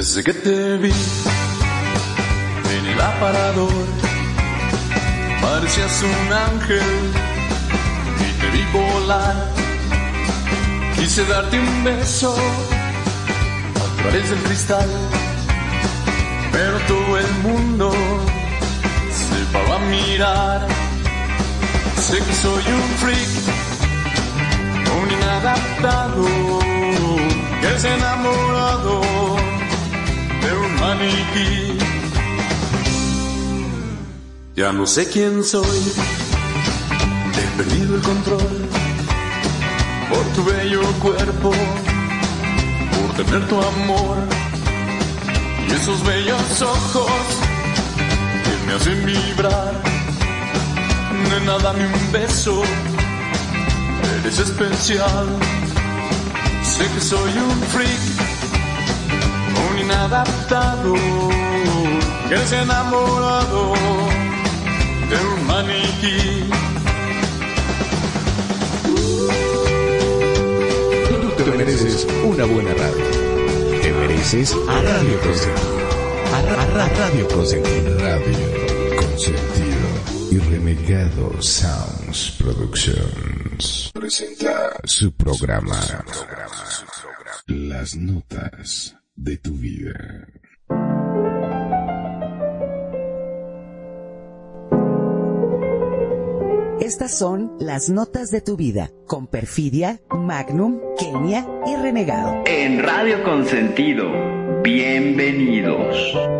Desde que te vi en el aparador, parecías un ángel y te vi volar. Quise darte un beso a través del cristal, pero todo el mundo se paró a mirar. Sé que soy un freak, un inadaptado, que es enamorado de un maniquí. Ya no sé quién soy, he perdido el control por tu bello cuerpo, por tener tu amor y esos bellos ojos que me hacen vibrar. Nena, dame un beso, eres especial. Sé que soy un freak, inadaptado, que es enamorado de un maniquí. Tú te mereces una buena radio. Te mereces a Radio Consentido. A, Ra- Ra- Radio Consentido. Radio Consentido. Y Renegado Sounds Productions. Presenta su programa. Las notas de tu vida. Estas son las notas de tu vida con Perfidia, Magnum, Kenia y Renegado. En Radio Consentido, bienvenidos.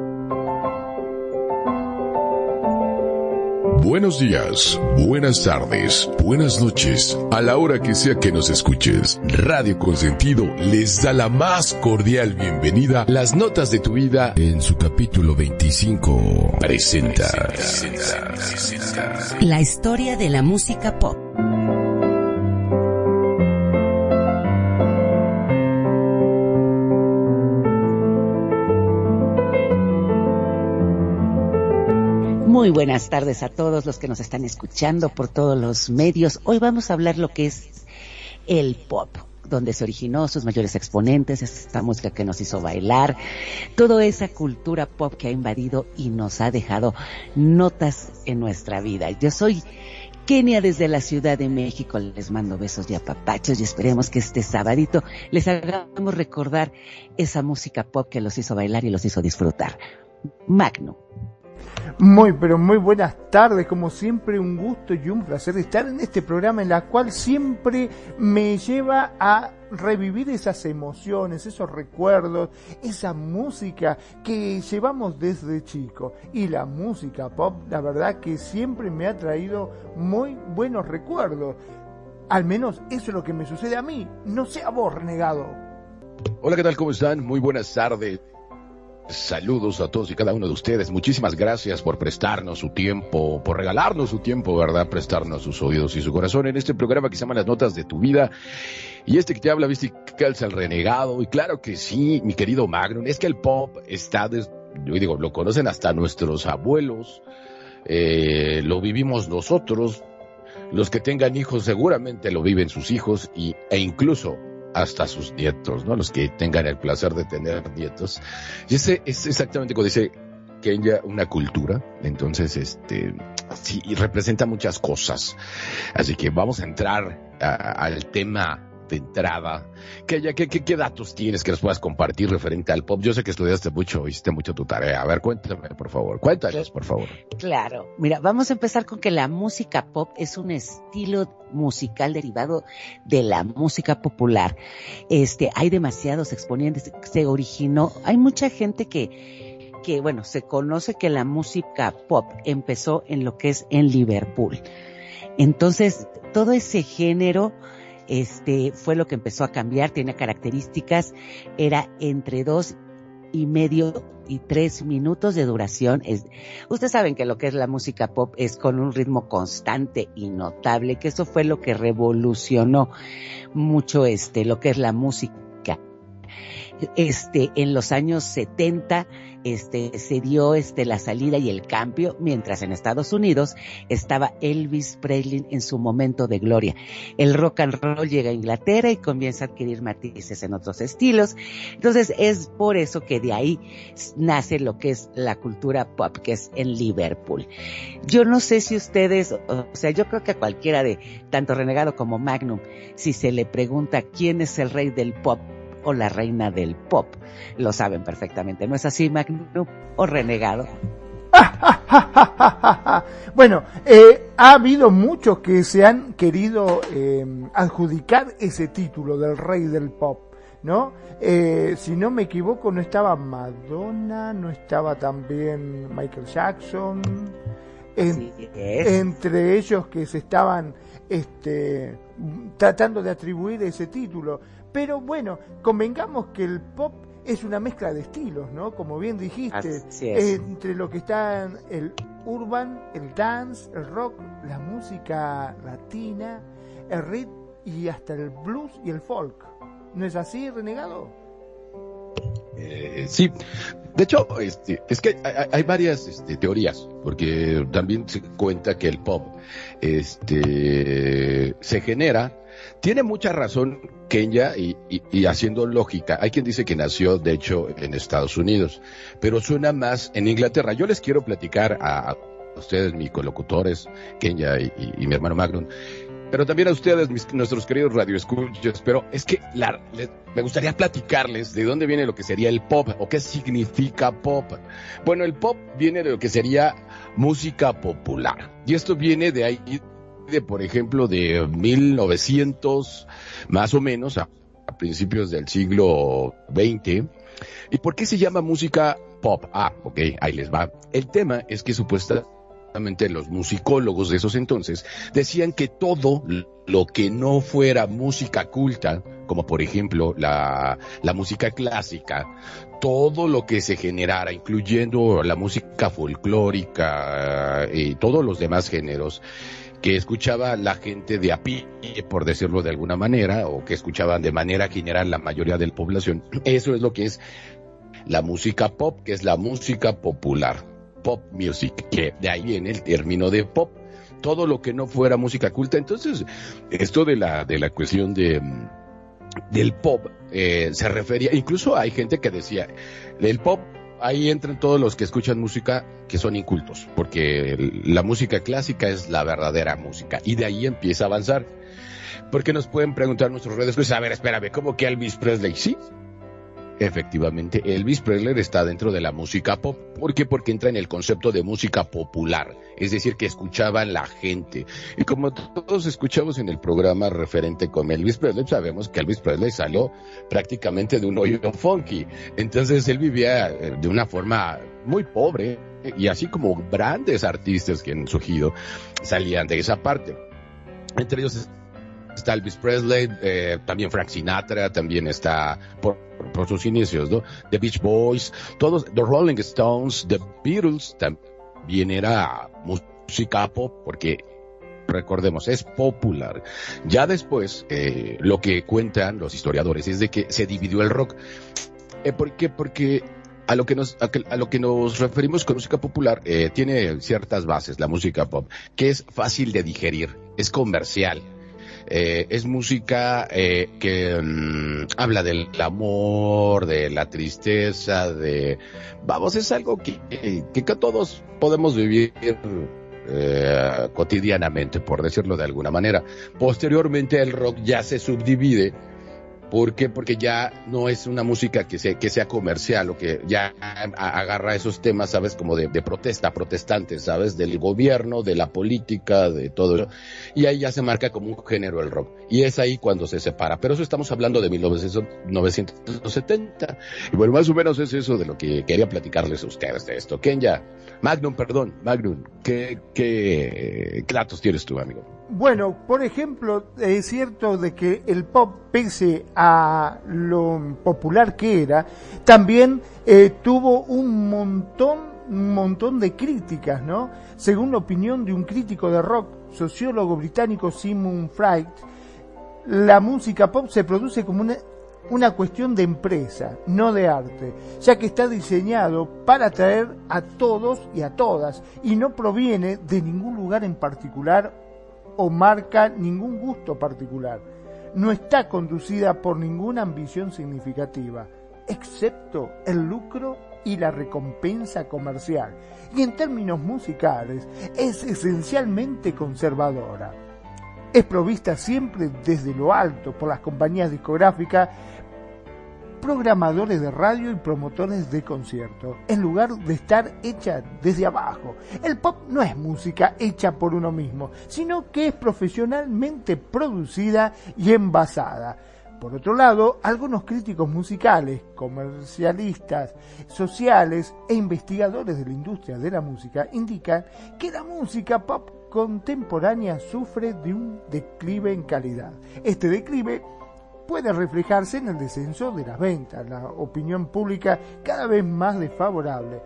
Buenos días, buenas tardes, buenas noches, a la hora que sea que nos escuches. Radio Consentido les da la más cordial bienvenida. Las notas de tu vida en su capítulo 25 presenta. La historia de la música pop. Muy buenas tardes a todos los que nos están escuchando por todos los medios. Hoy vamos a hablar lo que es el pop, donde se originó sus mayores exponentes, esta música que nos hizo bailar, toda esa cultura pop que ha invadido y nos ha dejado notas en nuestra vida. Yo soy Kenia desde la Ciudad de México. Les mando besos y apapachos y esperemos que este sabadito les hagamos recordar esa música pop que los hizo bailar y los hizo disfrutar. Magno. Muy, pero muy buenas tardes, como siempre un gusto y un placer estar en este programa en la cual siempre me lleva a revivir esas emociones, esos recuerdos, esa música que llevamos desde chico. Y la música pop, la verdad que siempre me ha traído muy buenos recuerdos. Al menos eso es lo que me sucede a mí, no sé a vos, renegado. Hola, ¿qué tal? ¿Cómo están? Muy buenas tardes. Saludos a todos y cada uno de ustedes. Muchísimas gracias por prestarnos su tiempo, por regalarnos su tiempo, ¿verdad? Prestarnos sus oídos y su corazón en este programa que se llama Las Notas de tu Vida. Y este que te habla, viste, calza el renegado. Y claro que sí, mi querido Magnum, es que el pop está, des- yo digo, lo conocen hasta nuestros abuelos, eh, lo vivimos nosotros, los que tengan hijos seguramente lo viven sus hijos y, e incluso hasta sus nietos, ¿no? Los que tengan el placer de tener nietos. Y ese es exactamente como dice Kenya, una cultura. Entonces, este, sí, representa muchas cosas. Así que vamos a entrar al tema de entrada. Kenya, ¿qué, qué, qué datos tienes que nos puedas compartir referente al pop? Yo sé que estudiaste mucho, hiciste mucho tu tarea. A ver, cuéntame, por favor. Cuéntanos, por favor. Claro, mira, vamos a empezar con que la música pop es un estilo musical derivado de la música popular. Este, hay demasiados exponentes, se originó, hay mucha gente que, que bueno, se conoce que la música pop empezó en lo que es en Liverpool. Entonces, todo ese género este, fue lo que empezó a cambiar, tenía características, era entre dos y medio y tres minutos de duración. Es, ustedes saben que lo que es la música pop es con un ritmo constante y notable, que eso fue lo que revolucionó mucho este, lo que es la música este, en los años 70, este, se dio, este, la salida y el cambio, mientras en Estados Unidos estaba Elvis Presley en su momento de gloria. El rock and roll llega a Inglaterra y comienza a adquirir matices en otros estilos. Entonces es por eso que de ahí nace lo que es la cultura pop, que es en Liverpool. Yo no sé si ustedes, o sea, yo creo que a cualquiera de tanto Renegado como Magnum, si se le pregunta quién es el rey del pop, o la reina del pop. Lo saben perfectamente, ¿no es así, Magnum o renegado? bueno, eh, ha habido muchos que se han querido eh, adjudicar ese título del rey del pop, ¿no? Eh, si no me equivoco, no estaba Madonna, no estaba también Michael Jackson, entre ellos que se estaban este, tratando de atribuir ese título. Pero bueno, convengamos que el pop es una mezcla de estilos, ¿no? Como bien dijiste, entre lo que está el urban, el dance, el rock, la música latina, el ritmo y hasta el blues y el folk. ¿No es así, renegado? Eh, sí, de hecho, este, es que hay, varias este, teorías, porque también se cuenta que el pop este, se genera tiene mucha razón Kenya y, haciendo lógica. Hay quien dice que nació, de hecho, en Estados Unidos, pero suena más en Inglaterra. Yo les quiero platicar a, ustedes, mis colocutores, Kenya y, mi hermano Magnum, pero también a ustedes, nuestros queridos radioescuchos, pero es que me gustaría platicarles de dónde viene lo que sería el pop o qué significa pop. Bueno, el pop viene de lo que sería música popular. Y esto viene de ahí por ejemplo, de 1900, más o menos, a, principios del siglo XX. ¿Y por qué se llama música pop? Ah, ok, ahí les va. El tema es que supuestamente los musicólogos de esos entonces decían que todo lo que no fuera música culta, como por ejemplo la, la música clásica, todo lo que se generara, incluyendo la música folclórica eh, y todos los demás géneros, que escuchaba la gente de a pie, por decirlo de alguna manera, o que escuchaban de manera general la mayoría de la población. Eso es lo que es la música pop, que es la música popular, pop music, que de ahí viene el término de pop. Todo lo que no fuera música culta. Entonces, esto de la, de la cuestión de, del pop eh, se refería, incluso hay gente que decía, el pop ahí entran todos los que escuchan música que son incultos, porque la música clásica es la verdadera música y de ahí empieza a avanzar. Porque nos pueden preguntar nuestros redes, pues a ver, espérame, ¿cómo que Elvis Presley? Sí, Efectivamente, Elvis Presley está dentro de la música pop. ¿Por qué? Porque entra en el concepto de música popular, es decir, que escuchaban la gente. Y como todos escuchamos en el programa referente con Elvis Presley, sabemos que Elvis Presley salió prácticamente de un hoyo funky. Entonces él vivía eh, de una forma muy pobre y así como grandes artistas que han surgido salían de esa parte. Entre ellos está Elvis Presley, eh, también Frank Sinatra, también está por, sus inicios, ¿no? The Beach Boys, todos, The Rolling Stones, The Beatles, también era música pop, porque recordemos, es popular. Ya después, eh, lo que cuentan los historiadores es de que se dividió el rock. Eh, ¿Por qué? Porque a lo que nos, a, lo que nos referimos con música popular, eh, tiene ciertas bases, la música pop, que es fácil de digerir, es comercial, eh, es música eh, que mm, habla del amor, de la tristeza, de... Vamos, es algo que, que, todos podemos vivir eh, cotidianamente, por decirlo de alguna manera. Posteriormente el rock ya se subdivide ¿Por qué? Porque ya no es una música que sea, que sea comercial o que ya agarra esos temas, ¿sabes? Como de, protesta, protestantes, ¿sabes? Del gobierno, de la política, de todo eso. Y ahí ya se marca como un género el rock. Y es ahí cuando se separa. Pero eso estamos hablando de 1970. Y bueno, más o menos es eso de lo que quería platicarles a ustedes de esto. Kenya, Magnum, perdón, Magnum, ¿qué, qué, qué datos tienes tú, amigo? Bueno, por ejemplo, es cierto de que el pop, pese a lo popular que era, también eh, tuvo un montón, un montón de críticas, ¿no? Según la opinión de un crítico de rock, sociólogo británico Simon Fright, la música pop se produce como una, una cuestión de empresa, no de arte, ya que está diseñado para atraer a todos y a todas y no proviene de ningún lugar en particular o marca ningún gusto particular. No está conducida por ninguna ambición significativa, excepto el lucro y la recompensa comercial. Y en términos musicales es esencialmente conservadora. Es provista siempre desde lo alto por las compañías discográficas programadores de radio y promotores de conciertos, en lugar de estar hecha desde abajo. El pop no es música hecha por uno mismo, sino que es profesionalmente producida y envasada. Por otro lado, algunos críticos musicales, comercialistas, sociales e investigadores de la industria de la música indican que la música pop contemporánea sufre de un declive en calidad. Este declive puede reflejarse en el descenso de las ventas, la opinión pública cada vez más desfavorable.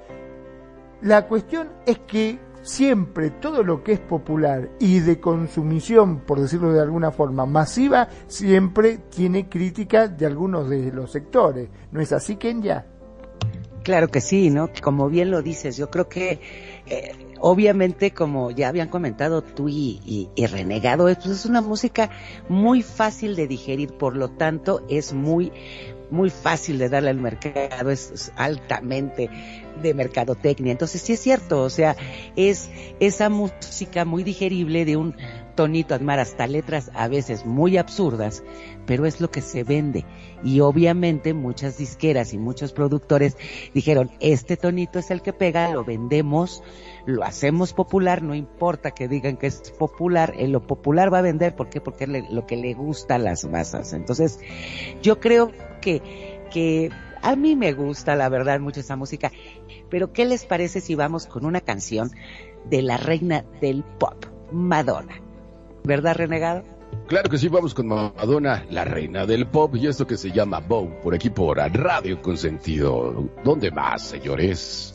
La cuestión es que siempre todo lo que es popular y de consumición, por decirlo de alguna forma, masiva, siempre tiene crítica de algunos de los sectores. ¿No es así, Kenya? Claro que sí, ¿no? Como bien lo dices, yo creo que eh, obviamente, como ya habían comentado tú y, Renegado, pues es una música muy fácil de digerir, por lo tanto es muy, muy fácil de darle al mercado, es, altamente de mercadotecnia. Entonces sí es cierto, o sea, es esa música muy digerible de un tonito, admar hasta letras a veces muy absurdas, pero es lo que se vende. Y obviamente muchas disqueras y muchos productores dijeron, este tonito es el que pega, lo vendemos, lo hacemos popular, no importa que digan que es popular, en lo popular va a vender, ¿por qué? Porque es lo que le gusta a las masas. Entonces, yo creo que, que a mí me gusta, la verdad, mucho esa música, pero ¿qué les parece si vamos con una canción de la reina del pop, Madonna? ¿Verdad, renegado? Claro que sí, vamos con Madonna, la reina del pop, y esto que se llama Bow, por aquí por Radio Consentido. ¿Dónde más, señores?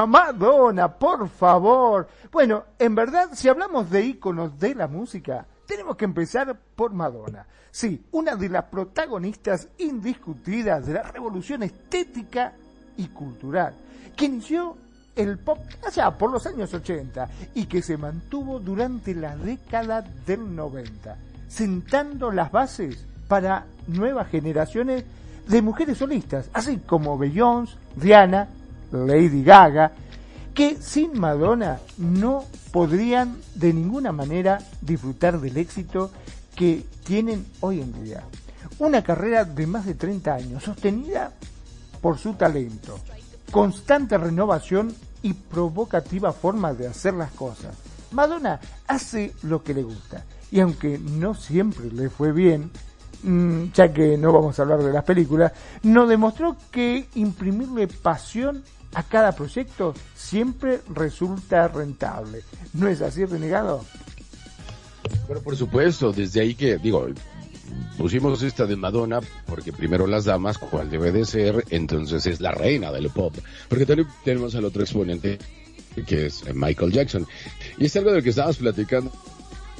Tema, Madonna! Por favor. Bueno, en verdad, si hablamos de íconos de la música, tenemos que empezar por Madonna. Sí, una de las protagonistas indiscutidas de la revolución estética y cultural, que inició el pop allá por los años 80 y que se mantuvo durante la década del 90, sentando las bases para nuevas generaciones de mujeres solistas, así como Beyoncé, Rihanna, Lady Gaga, que sin Madonna no podrían de ninguna manera disfrutar del éxito que tienen hoy en día. Una carrera de más de 30 años, sostenida por su talento, constante renovación y provocativa forma de hacer las cosas. Madonna hace lo que le gusta y aunque no siempre le fue bien, mm, ya que no vamos a hablar de las películas, nos demostró que imprimirle pasión a cada proyecto siempre resulta rentable. ¿No es así, renegado? Bueno, por supuesto, desde ahí que, digo, pusimos esta de Madonna porque primero las damas, cual debe de ser, entonces es la reina del pop. Porque también tenemos al otro exponente que es Michael Jackson. Y es algo del que estábamos platicando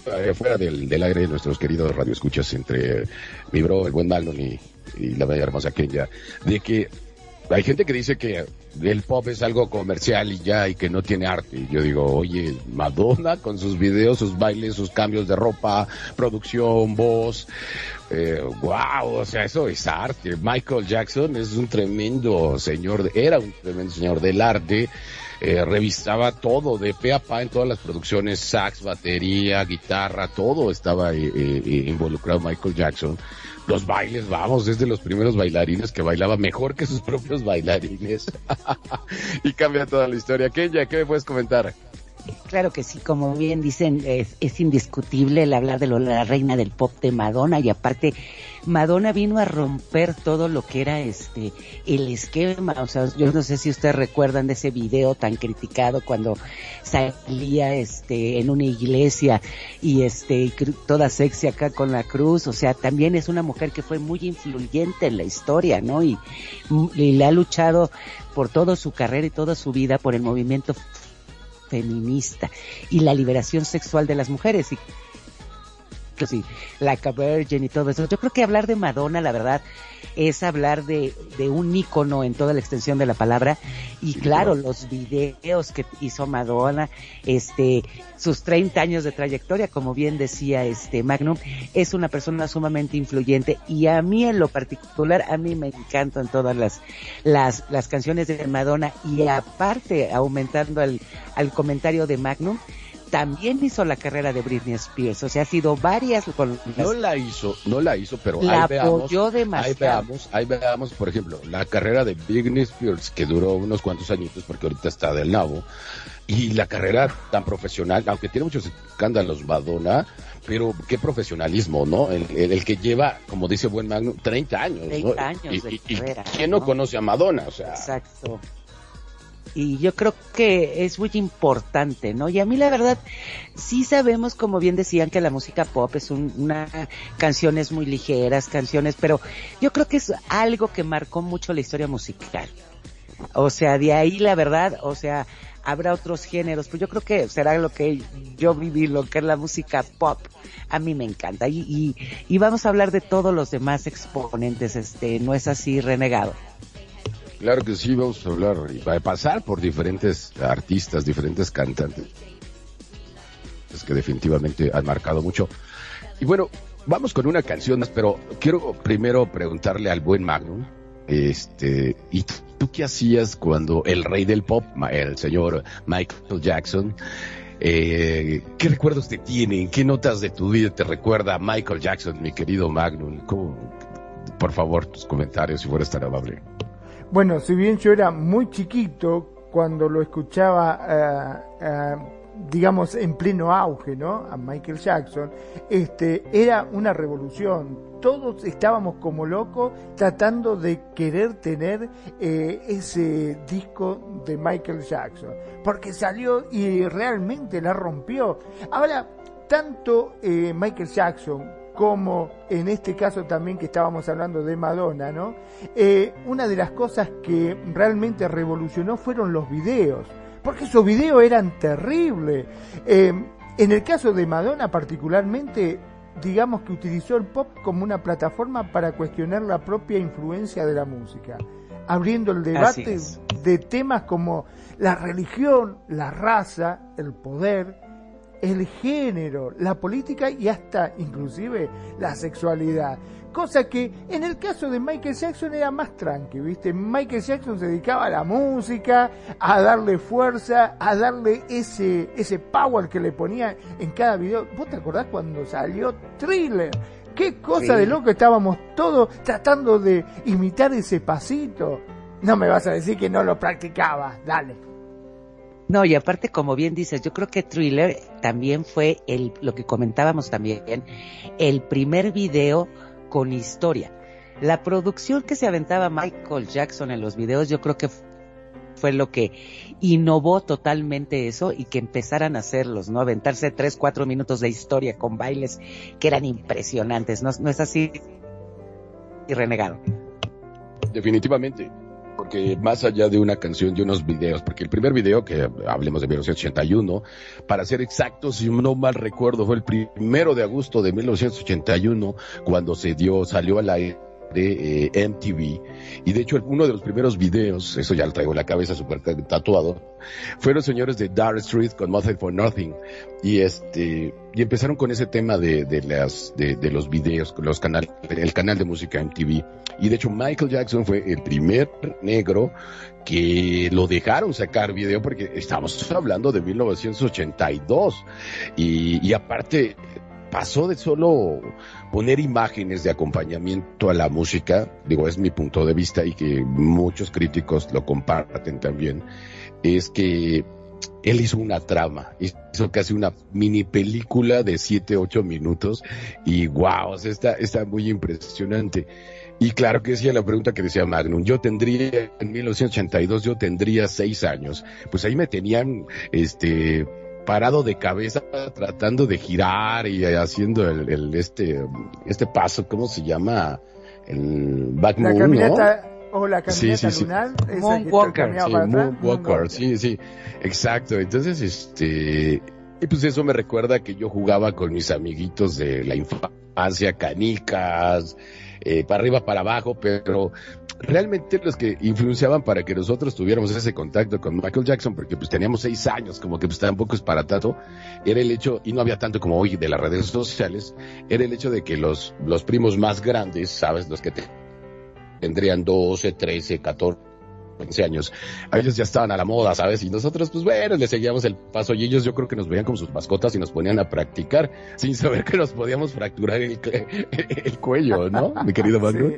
eh, fuera del, del aire de nuestros queridos radioescuchas entre mi bro, el buen Magnum y, y la bella hermosa Kenya, de que hay gente que dice que el pop es algo comercial y ya, y que no tiene arte. Yo digo, oye, Madonna con sus videos, sus bailes, sus cambios de ropa, producción, voz, eh, wow, o sea, eso es arte. Michael Jackson es un tremendo señor, era un tremendo señor del arte. Eh, revisaba todo de pe a pa en todas las producciones, sax, batería, guitarra, todo estaba eh, eh, involucrado Michael Jackson los bailes, vamos, es de los primeros bailarines que bailaba mejor que sus propios bailarines. y cambia toda la historia. Kenya, ¿qué me puedes comentar? Claro que sí, como bien dicen, es, indiscutible el hablar de lo, la reina del pop de Madonna y aparte Madonna vino a romper todo lo que era este el esquema, o sea, yo no sé si ustedes recuerdan de ese video tan criticado cuando salía este en una iglesia y este toda sexy acá con la cruz, o sea, también es una mujer que fue muy influyente en la historia, ¿no? Y, y le ha luchado por toda su carrera y toda su vida por el movimiento feminista y la liberación sexual de las mujeres. Y sí, Like a Virgin y todo eso. Yo creo que hablar de Madonna, la verdad, es hablar de, de un ícono en toda la extensión de la palabra. Y claro, los videos que hizo Madonna, este, sus 30 años de trayectoria, como bien decía este Magnum, es una persona sumamente influyente y a mí en lo particular, a mí me encantan todas las, las, las canciones de Madonna y aparte, aumentando al, al comentario de Magnum, también hizo la carrera de Britney Spears, o sea, ha sido varias con No la hizo, no la hizo, pero La ahí veamos, apoyó ahí demasiado. veamos, ahí veamos, por ejemplo, la carrera de Britney Spears, que duró unos cuantos añitos, porque ahorita está del nabo, y la carrera tan profesional, aunque tiene muchos escándalos Madonna, pero qué profesionalismo, ¿no? El, el- el que lleva, como dice buen Magno, 30 años, 30 ¿no? años y, de y carrera, ¿quién no ¿no? conoce a Madonna? O sea, Exacto. Y yo creo que es muy importante, ¿no? Y a mí la verdad, sí sabemos, como bien decían, que la música pop es un- una canciones muy ligeras, canciones, pero yo creo que es algo que marcó mucho la historia musical. O sea, de ahí la verdad, o sea, habrá otros géneros, pero yo creo que será lo que yo viví, lo que es la música pop. A mí me encanta. Y, y, y vamos a hablar de todos los demás exponentes, este, no es así renegado. Claro que sí, vamos a hablar y va a pasar por diferentes artistas, diferentes cantantes, es que definitivamente han marcado mucho. Y bueno, vamos con una canción pero quiero primero preguntarle al buen Magnum, este, ¿y tú, qué hacías cuando el rey del pop, el señor Michael Jackson, eh, ¿qué recuerdos te tiene? ¿Qué notas de tu vida te recuerda Michael Jackson, mi querido Magnum? ¿Cómo- por favor, tus comentarios, si fueras tan amable. Bueno, si bien yo era muy chiquito cuando lo escuchaba, eh, eh, digamos, en pleno auge, ¿no? A Michael Jackson, este, era una revolución. Todos estábamos como locos tratando de querer tener eh, ese disco de Michael Jackson, porque salió y realmente la rompió. Ahora, tanto eh, Michael Jackson como en este caso también que estábamos hablando de Madonna, ¿no? Eh, una de las cosas que realmente revolucionó fueron los videos, porque esos videos eran terribles. Eh, en el caso de Madonna particularmente, digamos que utilizó el pop como una plataforma para cuestionar la propia influencia de la música, abriendo el debate de temas como la religión, la raza, el poder, el género, la política y hasta inclusive la sexualidad. Cosa que en el caso de Michael Jackson era más tranqui, ¿viste? Michael Jackson se dedicaba a la música, a darle fuerza, a darle ese, ese power que le ponía en cada video. ¿Vos te acordás cuando salió Thriller? Qué cosa de loco estábamos todos tratando de imitar ese pasito. No me vas a decir que no lo practicaba, dale. No, y aparte, como bien dices, yo creo que Thriller también fue el, lo que comentábamos también, el primer video con historia. La producción que se aventaba Michael Jackson en los videos, yo creo que fue lo que innovó totalmente eso y que empezaran a hacerlos, ¿no? Aventarse tres, cuatro minutos de historia con bailes que eran impresionantes, ¿no, no es así? Y renegado. Definitivamente porque más allá de una canción, de unos videos, porque el primer video, que hablemos de 1981, para ser exactos, si no mal recuerdo, fue el primero de agosto de 1981, cuando se dio, salió a la de eh, MTV. Y de hecho, uno de los primeros videos, eso ya lo traigo en la cabeza súper tatuado, fueron señores de Dark Street con Nothing for Nothing. Y este, y empezaron con ese tema de, de las, de, de los videos, los canales, el canal de música MTV. Y de hecho, Michael Jackson fue el primer negro que lo dejaron sacar video porque estábamos hablando de 1982. Y, y aparte, pasó de solo poner imágenes de acompañamiento a la música, digo, es mi punto de vista y que muchos críticos lo comparten también, es que él hizo una trama, hizo casi una mini película de 7, 8 minutos y wow, está, está muy impresionante. Y claro que decía la pregunta que decía Magnum, yo tendría, en 1982 yo tendría 6 años, pues ahí me tenían, este, parado de cabeza tratando de girar y haciendo el, este este paso, ¿cómo se llama? El back la caminata, o la caminata sí, lunar, Moonwalker, sí, Moonwalker, sí, sí, exacto. Entonces, este, y pues eso me recuerda que yo jugaba con mis amiguitos de la infancia, canicas, eh, para arriba, para abajo, pero realmente los que influenciaban para que nosotros tuviéramos ese contacto con Michael Jackson, porque pues teníamos seis años, como que pues tampoco es para tanto, era el hecho, y no había tanto como hoy de las redes sociales, era el hecho de que los, los primos más grandes, sabes, los que te, tendrían 12, 13, 14, 15 años, a ellos ya estaban a la moda, ¿sabes? Y nosotros, pues bueno, les seguíamos el paso y ellos yo creo que nos veían como sus mascotas y nos ponían a practicar sin saber que nos podíamos fracturar el, el cuello, ¿no? Mi querido Magno.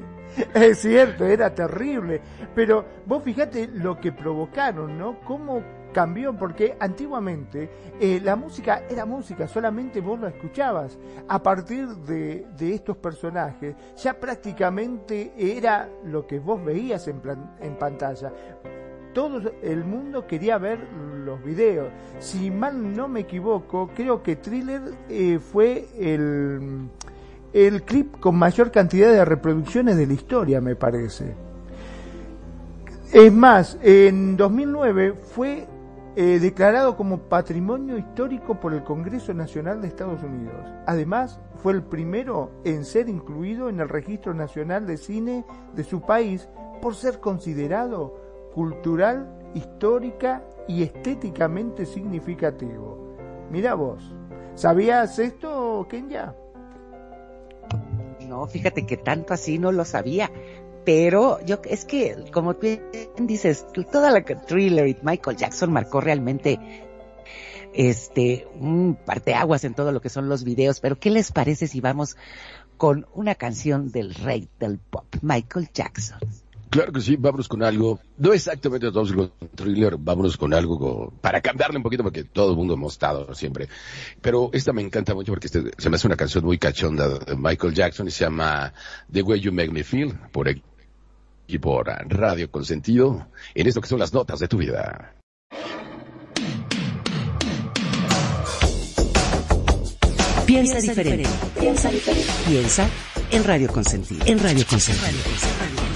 Es cierto, era terrible. Pero vos fíjate lo que provocaron, ¿no? Cómo cambió, porque antiguamente eh, la música era música, solamente vos la escuchabas. A partir de, de estos personajes, ya prácticamente era lo que vos veías en, plan, en pantalla todo el mundo quería ver los videos. Si mal no me equivoco, creo que Thriller eh, fue el, el clip con mayor cantidad de reproducciones de la historia, me parece. Es más, en 2009 fue eh, declarado como Patrimonio Histórico por el Congreso Nacional de Estados Unidos. Además, fue el primero en ser incluido en el Registro Nacional de Cine de su país por ser considerado cultural, histórica y estéticamente significativo. Mira vos, ¿sabías esto, Kenya? No, fíjate que tanto así no lo sabía pero yo es que como tú dices toda la thriller y Michael Jackson marcó realmente este un parteaguas en todo lo que son los videos pero qué les parece si vamos con una canción del rey del pop Michael Jackson Claro que sí, vámonos con algo. No exactamente todos con thriller, vámonos con algo para cambiarle un poquito porque todo el mundo hemos estado siempre. Pero esta me encanta mucho porque este, se me hace una canción muy cachonda de Michael Jackson y se llama The Way You Make Me Feel por aquí por Radio Consentido en esto que son las notas de tu vida. Piensa diferente. Piensa diferente. Piensa en Radio Consentido. En Radio Consentido.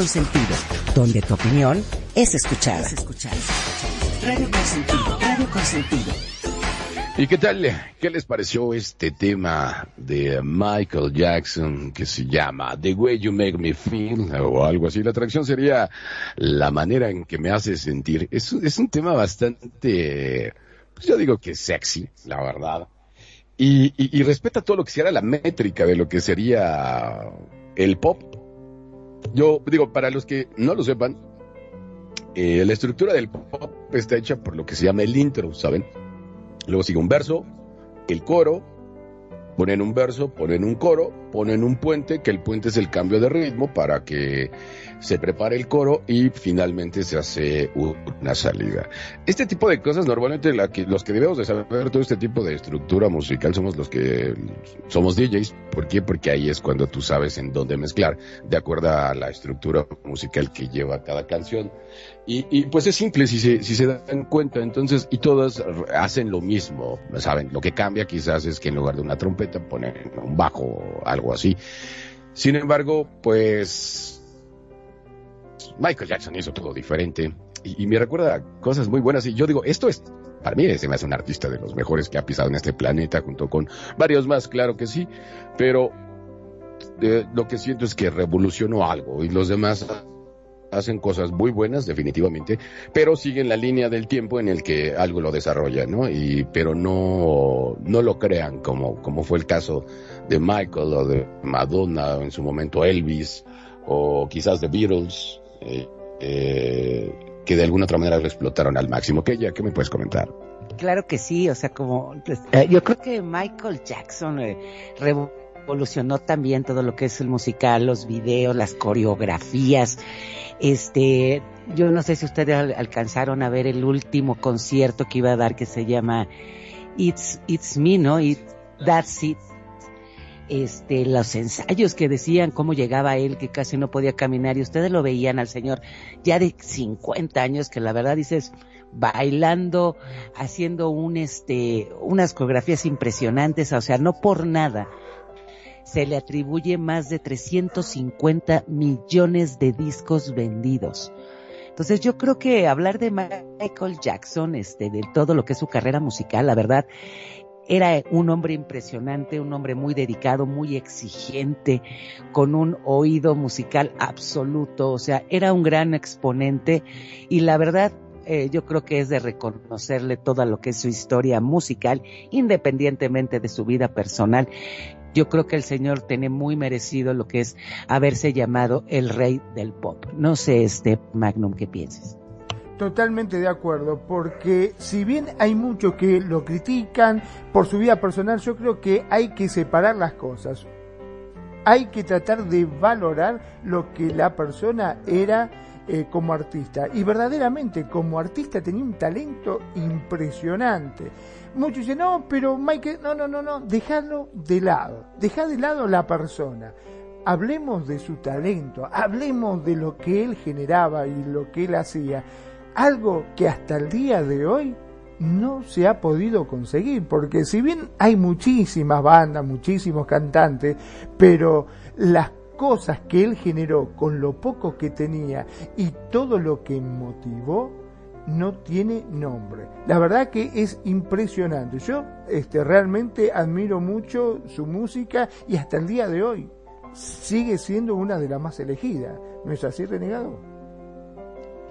Consentido, donde tu opinión es escuchada. Es escuchada. Radio Consentido, Radio ¿Y qué tal? ¿Qué les pareció este tema de Michael Jackson que se llama The Way You Make Me Feel o algo así? La atracción sería la manera en que me hace sentir. Es, es un tema bastante, pues yo digo que sexy, la verdad. Y, y, respeta todo lo que será la métrica de lo que sería el pop yo digo, para los que no lo sepan, eh, la estructura del pop está hecha por lo que se llama el intro, ¿saben? Luego sigue un verso, el coro, ponen un verso, ponen un coro, ponen un puente, que el puente es el cambio de ritmo para que se prepare el coro y finalmente se hace una salida. Este tipo de cosas normalmente la que, los que debemos de saber todo este tipo de estructura musical somos los que somos DJs. ¿Por qué? Porque ahí es cuando tú sabes en dónde mezclar, de acuerdo a la estructura musical que lleva cada canción. Y, y, pues es simple si se, si se dan cuenta, entonces, y todas hacen lo mismo, ¿saben? Lo que cambia quizás es que en lugar de una trompeta ponen un bajo o algo así. Sin embargo, pues Michael Jackson hizo todo diferente y, me recuerda cosas muy buenas y yo digo, esto es, para mí se me hace un artista de los mejores que ha pisado en este planeta junto con varios más, claro que sí, pero eh, lo que siento es que revolucionó algo y los demás hacen cosas muy buenas, definitivamente, pero siguen la línea del tiempo en el que algo lo desarrolla, ¿no? Y, pero no, no lo crean como, como fue el caso de Michael o de Madonna, o en su momento Elvis, o quizás de Beatles, eh, eh, que de alguna otra manera lo explotaron al máximo. ¿Qué, ya, ¿Qué me puedes comentar? Claro que sí, o sea, como, eh, yo creo que Michael Jackson eh, revolucionó también todo lo que es el musical, los videos, las coreografías, este, yo no sé si ustedes al alcanzaron a ver el último concierto que iba a dar que se llama It's, It's Me, ¿no? It, That's It. Este, los ensayos que decían cómo llegaba él, que casi no podía caminar, y ustedes lo veían al señor ya de 50 años, que la verdad dices, bailando, haciendo un, este, unas coreografías impresionantes, o sea, no por nada se le atribuye más de 350 millones de discos vendidos. Entonces yo creo que hablar de Michael Jackson, este, de todo lo que es su carrera musical, la verdad, era un hombre impresionante, un hombre muy dedicado, muy exigente, con un oído musical absoluto, o sea, era un gran exponente y la verdad eh, yo creo que es de reconocerle toda lo que es su historia musical, independientemente de su vida personal yo creo que el señor tiene muy merecido lo que es haberse llamado el rey del pop. No sé, este Magnum, ¿qué pienses? Totalmente de acuerdo, porque si bien hay muchos que lo critican por su vida personal, yo creo que hay que separar las cosas. Hay que tratar de valorar lo que la persona era eh, como artista. Y verdaderamente como artista tenía un talento impresionante. Muchos dicen, no, pero Michael, no, no, no, no, dejadlo de lado, dejad de lado la persona. Hablemos de su talento, hablemos de lo que él generaba y lo que él hacía. Algo que hasta el día de hoy no se ha podido conseguir, porque si bien hay muchísimas bandas, muchísimos cantantes, pero las cosas que él generó con lo poco que tenía y todo lo que motivó, no tiene nombre. La verdad que es impresionante. Yo este, realmente admiro mucho su música y hasta el día de hoy sigue siendo una de las más elegidas. ¿No es así, renegado?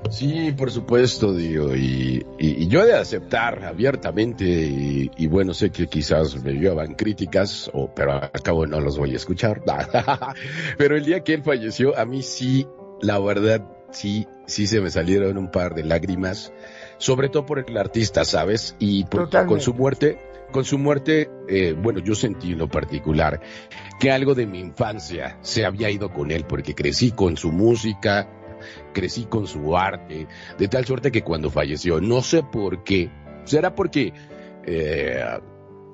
Sí, por supuesto, digo, y, y, yo he de aceptar abiertamente, y, y, bueno, sé que quizás me llevan críticas, o, pero al cabo no los voy a escuchar, pero el día que él falleció, a mí sí, la verdad, sí, sí se me salieron un par de lágrimas, sobre todo por el artista, ¿sabes? Y por, con su muerte, con su muerte, eh, bueno, yo sentí en lo particular que algo de mi infancia se había ido con él, porque crecí con su música, crecí con su arte, de tal suerte que cuando falleció, no sé por qué, será porque eh,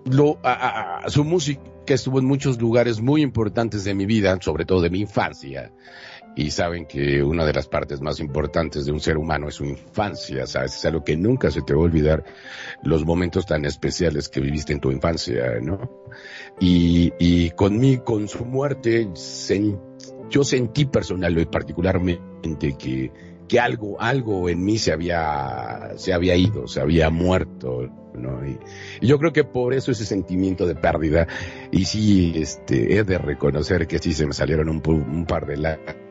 lo, a, a, su música estuvo en muchos lugares muy importantes de mi vida, sobre todo de mi infancia, y saben que una de las partes más importantes de un ser humano es su infancia, ¿sabes? Es algo que nunca se te va a olvidar los momentos tan especiales que viviste en tu infancia, ¿no? Y, y con mí, con su muerte, sen, yo sentí personal y particularmente que, que algo, algo en mí se había, se había ido, se había muerto, ¿no? Y, y, yo creo que por eso ese sentimiento de pérdida, y sí, este, he de reconocer que sí se me salieron un, un par de lágrimas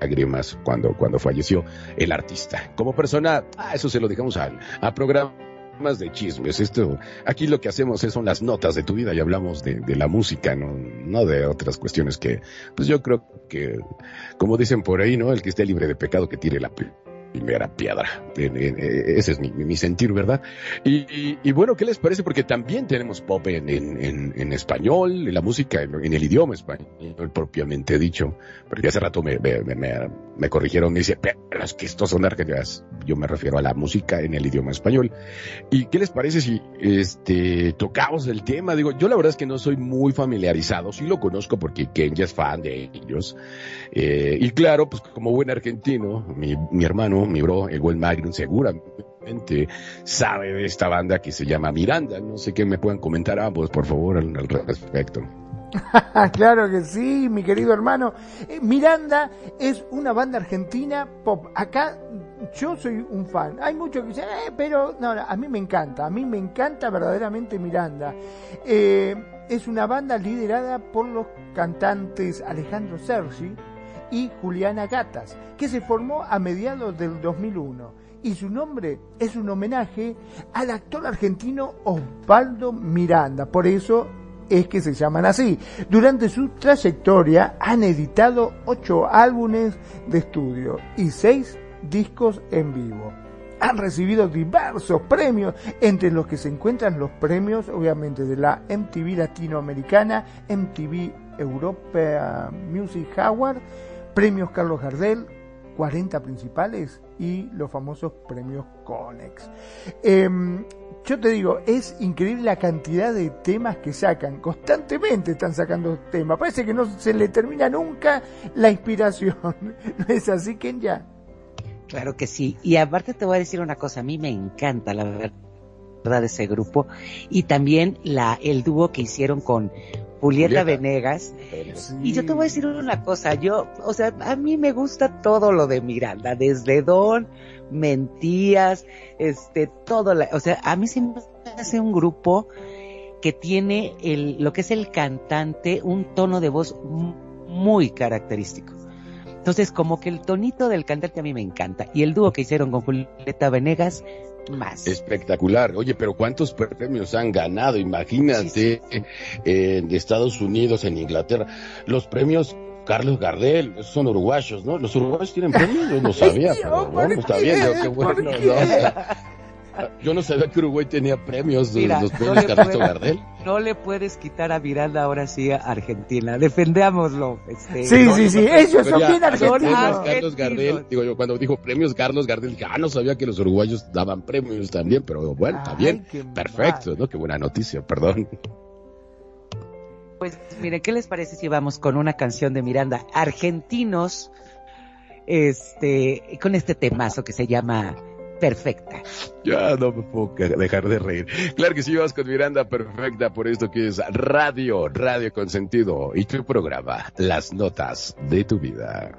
lágrimas cuando, cuando falleció el artista. Como persona, ah, eso se lo dejamos a, a programas de chismes. Esto, aquí lo que hacemos es, son las notas de tu vida y hablamos de, de, la música, no, no de otras cuestiones que, pues yo creo que, como dicen por ahí, ¿no? El que esté libre de pecado que tire la primera piedra. En- en- eh, ese es mi, mi sentir, ¿verdad? Y, y- bueno, ¿qué les parece? Porque también tenemos pop en, en, en- español, en la música, en, el idioma español propiamente dicho. Porque hace rato me, me, me- me corrigieron, dice, pero es que estos son argentinas. Yo me refiero a la música en el idioma español. ¿Y qué les parece si este tocamos el tema? Digo, yo la verdad es que no soy muy familiarizado, sí lo conozco porque Kenya es fan de ellos. Eh, y claro, pues como buen argentino, mi, mi hermano, mi bro, el buen Magnum, seguramente sabe de esta banda que se llama Miranda. No sé qué me puedan comentar ambos, por favor, al, respecto. claro que sí, mi querido hermano. Eh, Miranda es una banda argentina pop. Acá yo soy un fan. Hay muchos que dicen, eh, pero no, a mí me encanta. A mí me encanta verdaderamente Miranda. Eh, es una banda liderada por los cantantes Alejandro Sergi y Juliana Gatas, que se formó a mediados del 2001. Y su nombre es un homenaje al actor argentino Osvaldo Miranda. Por eso es que se llaman así. Durante su trayectoria han editado ocho álbumes de estudio y seis discos en vivo. Han recibido diversos premios, entre los que se encuentran los premios, obviamente, de la MTV Latinoamericana, MTV Europea Music Award, premios Carlos Gardel, 40 principales y los famosos premios Conex. Em, yo te digo, es increíble la cantidad de temas que sacan. Constantemente están sacando temas. Parece que no se le termina nunca la inspiración. ¿No es así, Kenya? Claro que sí. Y aparte te voy a decir una cosa, a mí me encanta la verdad de ese grupo y también la el dúo que hicieron con Julieta, Julieta. Venegas. Y yo te voy a decir una cosa, yo, o sea, a mí me gusta todo lo de Miranda, desde Don, Mentías, este, todo, la, o sea, a mí se me hace un grupo que tiene el, lo que es el cantante, un tono de voz mu- muy característico. Entonces, como que el tonito del cantante a mí me encanta. Y el dúo que hicieron con Julieta Venegas, más. Espectacular. Oye, pero ¿cuántos premios han ganado? Imagínate, en Estados Unidos, en Inglaterra. Los premios Carlos Gardel, esos son uruguayos, ¿no? Los uruguayos tienen premios, yo no sabía, pero ¿por bueno, está bien, yo, qué ¿Por bueno. Yo no sabía que Uruguay tenía premios, Mira, los no premios puedo- Gardel. No le puedes quitar a Miranda ahora sí a Argentina. Defendámoslo. Este, Sí, no, sí, sí, pero ellos son bien argentinos. Ah, Carlos Gardel, digo yo, cuando dijo premios Carlos Gardel, dije, ah, no sabía que los uruguayos daban premios también, pero bueno, está bien, perfecto, mal. ¿no? Qué buena noticia, perdón. Pues mire, ¿qué les parece si vamos con una canción de Miranda? Argentinos, este, con este temazo que se llama Perfecta. Ya no me puedo dejar de reír. Claro que sí, vas con Miranda perfecta por esto que es radio, radio con sentido y tu programa, las notas de tu vida.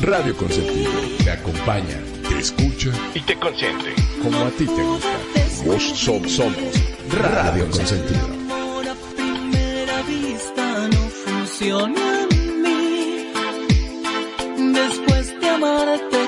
Radio Consentido te acompaña, te escucha Y te consiente. como a ti te gusta. Vos som- somos Radio Consentido. Funciona en mí. Después de amarte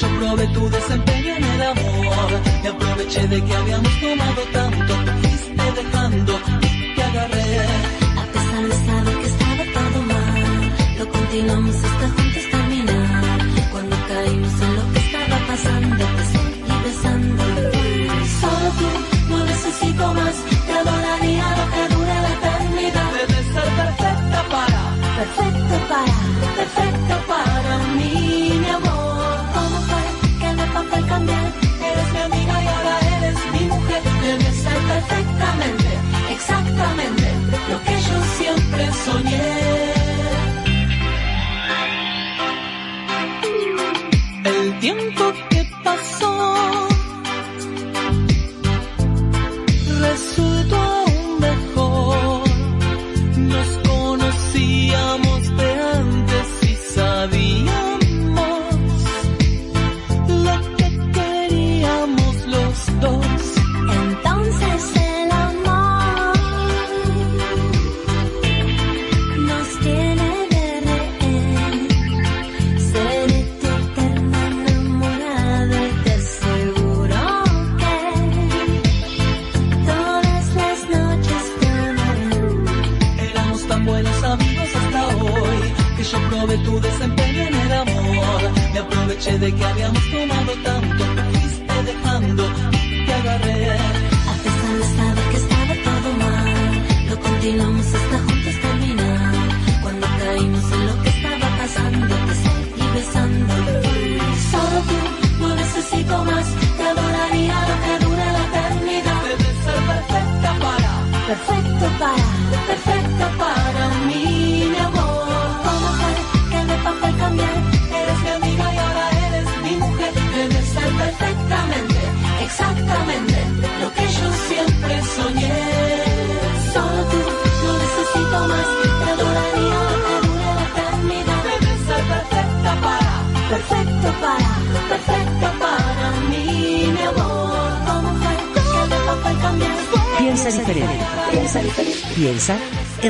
yo probé tu desempeño en el amor. Me aproveché de que habíamos tomado tanto, te fuiste dejando y te agarré. A pesar de saber que estaba todo mal, lo continuamos hasta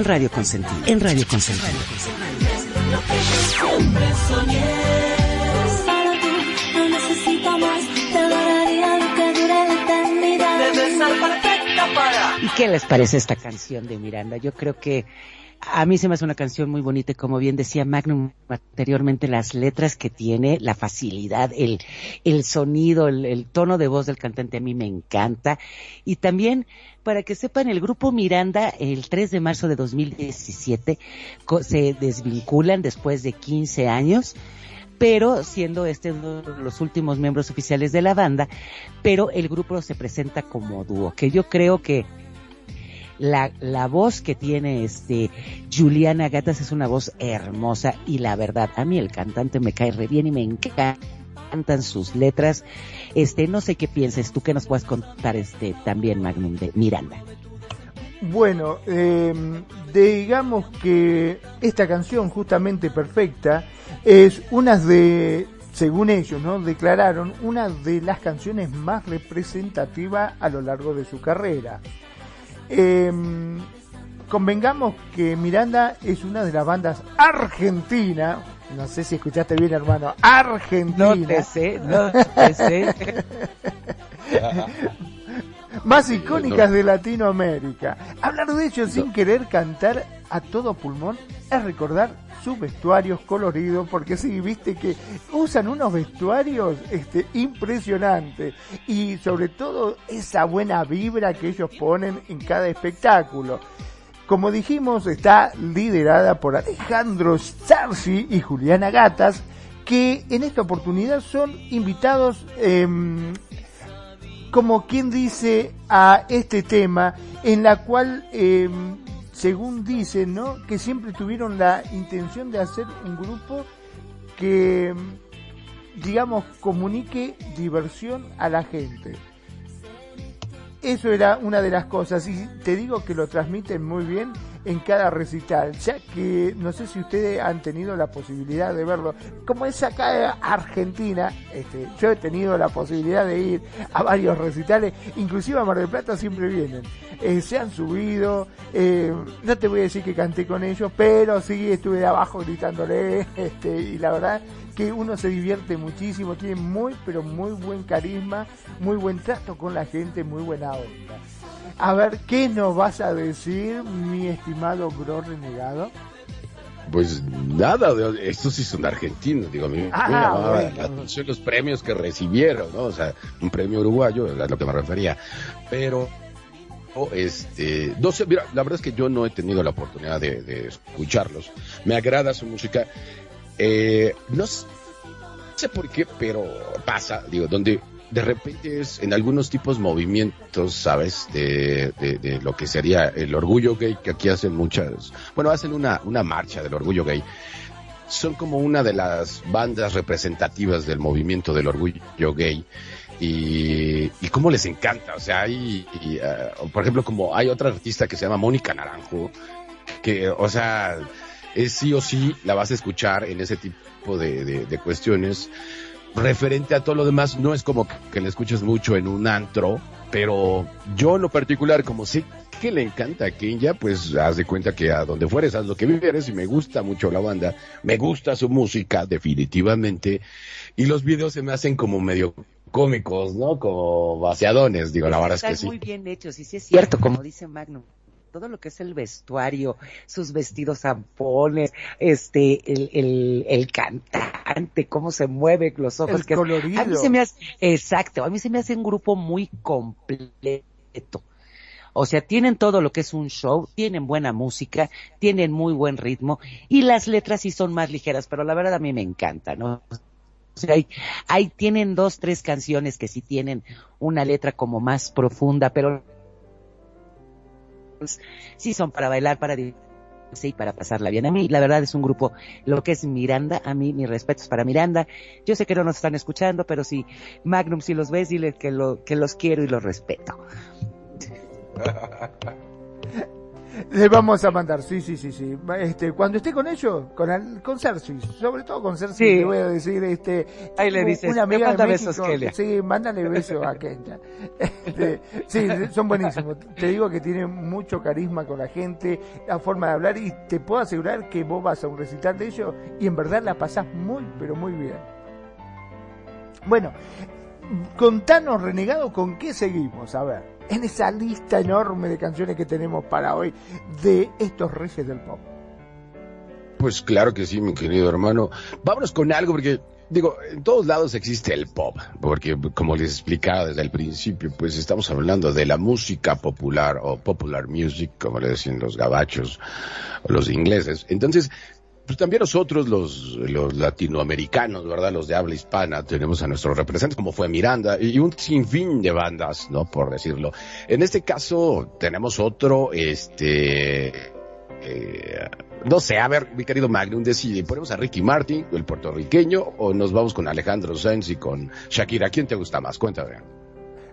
en Radio Consentido. En Radio Consentido. Lo que yo siempre soñé. Solo tú, no necesito más, te adoraría lo que dure la eternidad. debes ser perfecta para. ¿Y qué les parece esta canción de Miranda? Yo creo que a mí se me hace una canción muy bonita y como bien decía Magnum anteriormente, las letras que tiene, la facilidad, el, el sonido, el, el tono de voz del cantante a mí me encanta. Y también, para que sepan, el grupo Miranda, el 3 de marzo de 2017, co- se desvinculan después de 15 años pero siendo este uno de los últimos miembros oficiales de la banda, pero el grupo se presenta como dúo, que yo creo que la, la voz que tiene este Juliana Gatas es una voz hermosa y la verdad, a mí el cantante me cae re bien y me encantan sus letras. Este, no sé qué pienses tú que nos puedes contar este también Magnum de Miranda. Bueno, eh, digamos que esta canción, justamente perfecta, es una de, según ellos, ¿no? Declararon una de las canciones más representativas a lo largo de su carrera. Eh, convengamos que Miranda es una de las bandas argentina, no sé si escuchaste bien hermano, argentina. No te sé, no te sé. más icónicas de Latinoamérica. Hablar de ellos sin querer cantar a todo pulmón es recordar sus vestuarios coloridos, porque sí, viste que usan unos vestuarios este, impresionantes y sobre todo esa buena vibra que ellos ponen en cada espectáculo. Como dijimos, está liderada por Alejandro Sarsi y Juliana Gatas, que en esta oportunidad son invitados em, como quien dice a este tema en la cual eh, según dicen no que siempre tuvieron la intención de hacer un grupo que digamos comunique diversión a la gente eso era una de las cosas y te digo que lo transmiten muy bien en cada recital, ya que no sé si ustedes han tenido la posibilidad de verlo. Como es acá en Argentina, este, yo he tenido la posibilidad de ir a varios recitales, inclusive a Mar del Plata siempre vienen. Eh, se han subido, eh, no te voy a decir que canté con ellos, pero sí estuve de abajo gritándole, este, y la verdad que uno se divierte muchísimo, tiene muy, pero muy buen carisma, muy buen trato con la gente, muy buena onda. A ver, ¿qué nos vas a decir, mi estimado Bro Renegado? Pues nada, estos sí son argentinos, digo, me Ah, llamaba bueno. la atención los premios que recibieron, ¿no? O sea, un premio uruguayo, es a lo que me refería. Pero, o, este, no sé, mira, la verdad es que yo no he tenido la oportunidad de, de escucharlos. Me agrada su música. Eh, no sé sé por qué, pero pasa, digo, donde de repente es en algunos tipos movimientos, ¿sabes? De, de, de lo que sería el orgullo gay, que aquí hacen muchas, bueno, hacen una, una marcha del orgullo gay. Son como una de las bandas representativas del movimiento del orgullo gay. Y, y cómo les encanta, o sea, hay, eh, por ejemplo, como hay otra artista que se llama Mónica Naranjo, que, o sea, es sí o sí la vas a escuchar en ese tipo de, de cuestiones. Referente a todo lo demás, no es como que, la escuches mucho en un antro, pero yo en lo particular, como sé que le encanta a Kenya, pues haz de cuenta que a donde fueres, haz lo que vivieres, y me gusta mucho la banda, me gusta su música, definitivamente, y los videos se me hacen como medio cómicos, ¿no? Como vaciadones, digo, la verdad es que Están sí. muy bien hechos y sí es cierto, como dice Magnum. Todo lo que es el vestuario, sus vestidos zampones, este, el, el, el cantante, cómo se mueven los ojos. El que colorido. A mí se me hace, exacto, a mí se me hace un grupo muy completo. O sea, tienen todo lo que es un show, tienen buena música, tienen muy buen ritmo y las letras sí son más ligeras, pero la verdad a mí me encanta, ¿no? O sea, ahí, ahí tienen dos, tres canciones que sí tienen una letra como más profunda, pero sí son para bailar, para divertirse y para pasarla bien. A mí, la verdad, es un grupo, lo que es Miranda, a mí, mis respetos para Miranda. Yo sé que no nos están escuchando, pero si Magnum, si los ves, dile que, lo, que los quiero y los respeto. Le vamos a mandar, sí, sí, sí, sí. Este, cuando esté con ellos, con, al- con Cersei, sobre todo con Cersei, Sí. le voy a decir, este, Ahí le dices, una amiga "Me manda de besos, México, Kelia". sí, mándale besos a Kenya. Este, sí, son buenísimos. Te digo que tienen mucho carisma con la gente, la forma de hablar y te puedo asegurar que vos vas a un recital de ellos y en verdad la pasás muy, pero muy bien. Bueno, contanos, renegado, con qué seguimos, a ver, en esa lista enorme de canciones que tenemos para hoy de estos reyes del pop. Pues claro que sí, mi querido hermano. Vámonos con algo porque, digo, en todos lados existe el pop, porque como les explicaba desde el principio, pues estamos hablando de la música popular o popular music, como le decían los gabachos o los ingleses. Entonces, pues también nosotros los, los latinoamericanos, ¿verdad? Los de habla hispana, tenemos a nuestros representantes como fue Miranda y un sinfín de bandas, ¿no? Por decirlo. En este caso tenemos otro, este, eh, no sé, a ver, mi querido Magnum, decide, ¿ponemos a Ricky Martin, el puertorriqueño, o nos vamos con Alejandro Sanz y con Shakira? ¿Quién te gusta más? Cuéntame.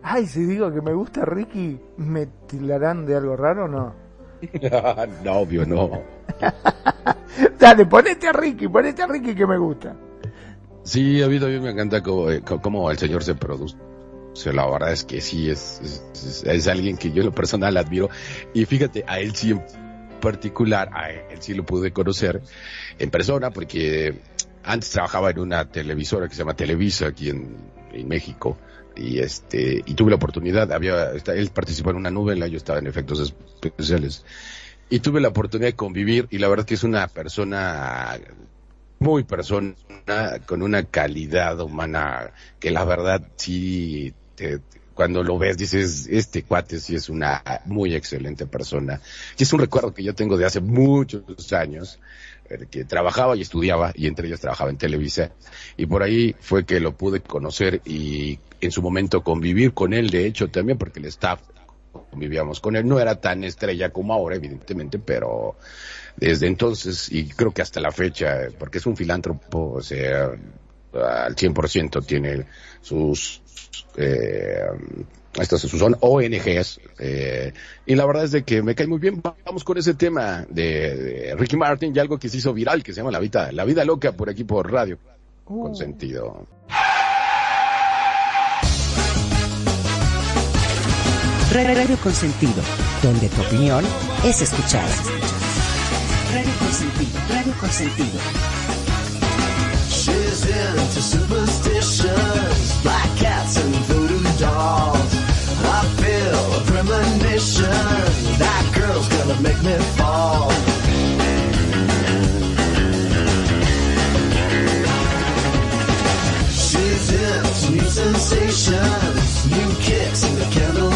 Ay, si digo que me gusta Ricky, ¿me tildarán de algo raro o no? no, obvio, no. Dale, ponete a Ricky, ponete a Ricky que me gusta. Sí, a mí también me encanta cómo, eh, cómo el señor se produce. La verdad es que sí, es, es, es- es alguien que yo en lo personal admiro. Y fíjate, a él sí en particular, a él sí lo pude conocer en persona porque antes trabajaba en una televisora que se llama Televisa aquí en, en México. Y este, y tuve la oportunidad, había, él participó en una novela, yo estaba en efectos especiales. Y tuve la oportunidad de convivir y la verdad que es una persona muy persona, con una calidad humana que la verdad sí, te- cuando lo ves dices, este cuate sí es una muy excelente persona. Y es un recuerdo que yo tengo de hace muchos años, que trabajaba y estudiaba, y entre ellos trabajaba en Televisa, y por ahí fue que lo pude conocer y en su momento convivir con él, de hecho también porque el staff convivíamos con él, no era tan estrella como ahora, evidentemente, pero desde entonces y creo que hasta la fecha, porque es un filántropo, o sea, al 100% tiene sus, eh, estas son ONGs, eh, y la verdad es de que me cae muy bien. Vamos con ese tema de, de Ricky Martin y algo que se hizo viral, que se llama La Vida, La Vida Loca por aquí por radio, con sentido. Radio Consentido, donde tu opinión es escuchada. Radio Consentido, Radio Consentido. Make me fall. She's into new sensations, new kicks in the candlelight.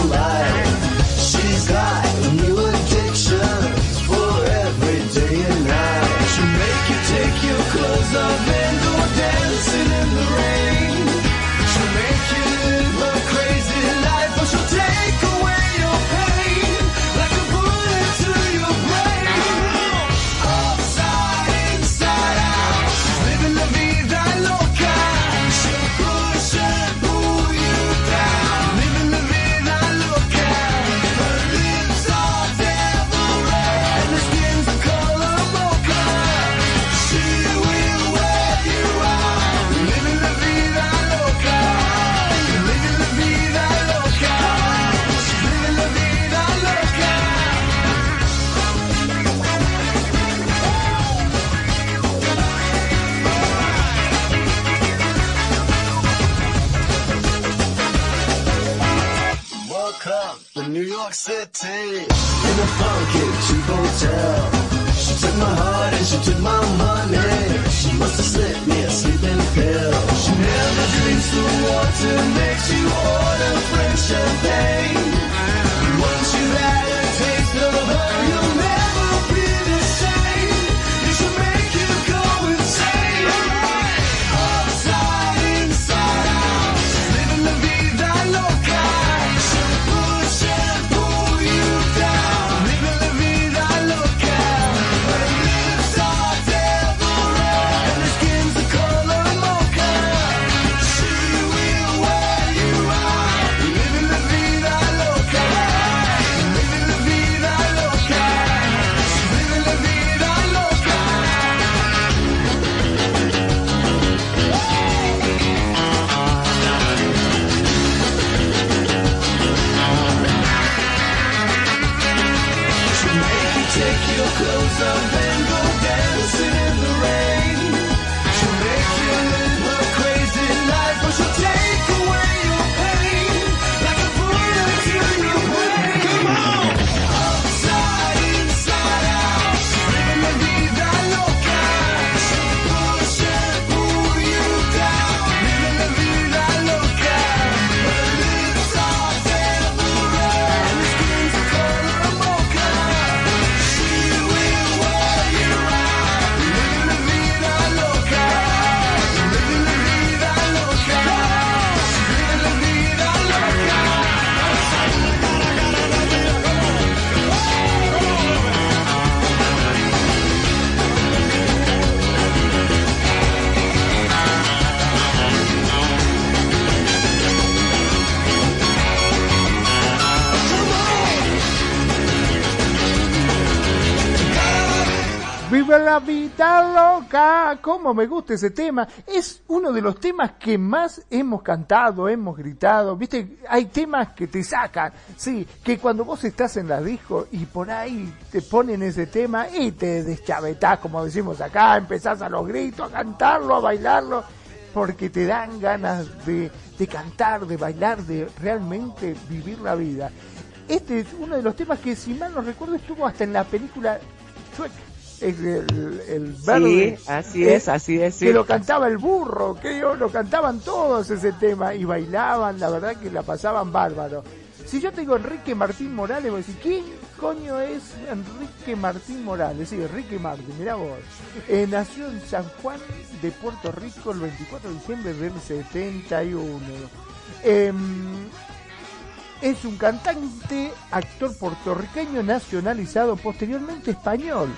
Me gusta ese tema. Es uno de los temas que más hemos cantado, hemos gritado. Viste, hay temas que te sacan, sí, que cuando vos estás en la disco y por ahí te ponen ese tema y te deschavetás, como decimos acá, empezás a los gritos, a cantarlo, a bailarlo, porque te dan ganas de, de cantar, de bailar, de realmente vivir la vida. Este es uno de los temas que, si mal no recuerdo, estuvo hasta en la película. El, el verde. Sí, así es, así es, sí. Que lo cantaba el burro, que yo, lo cantaban todos ese tema y bailaban, la verdad que la pasaban bárbaro. Si yo te digo Enrique Martín Morales, vos decís, ¿quién coño es Enrique Martín Morales? Sí, Enrique Martín, mirá vos. Eh, nació en San Juan de Puerto Rico el 24 de diciembre del 71. Em, es un cantante, actor puertorriqueño nacionalizado, posteriormente español.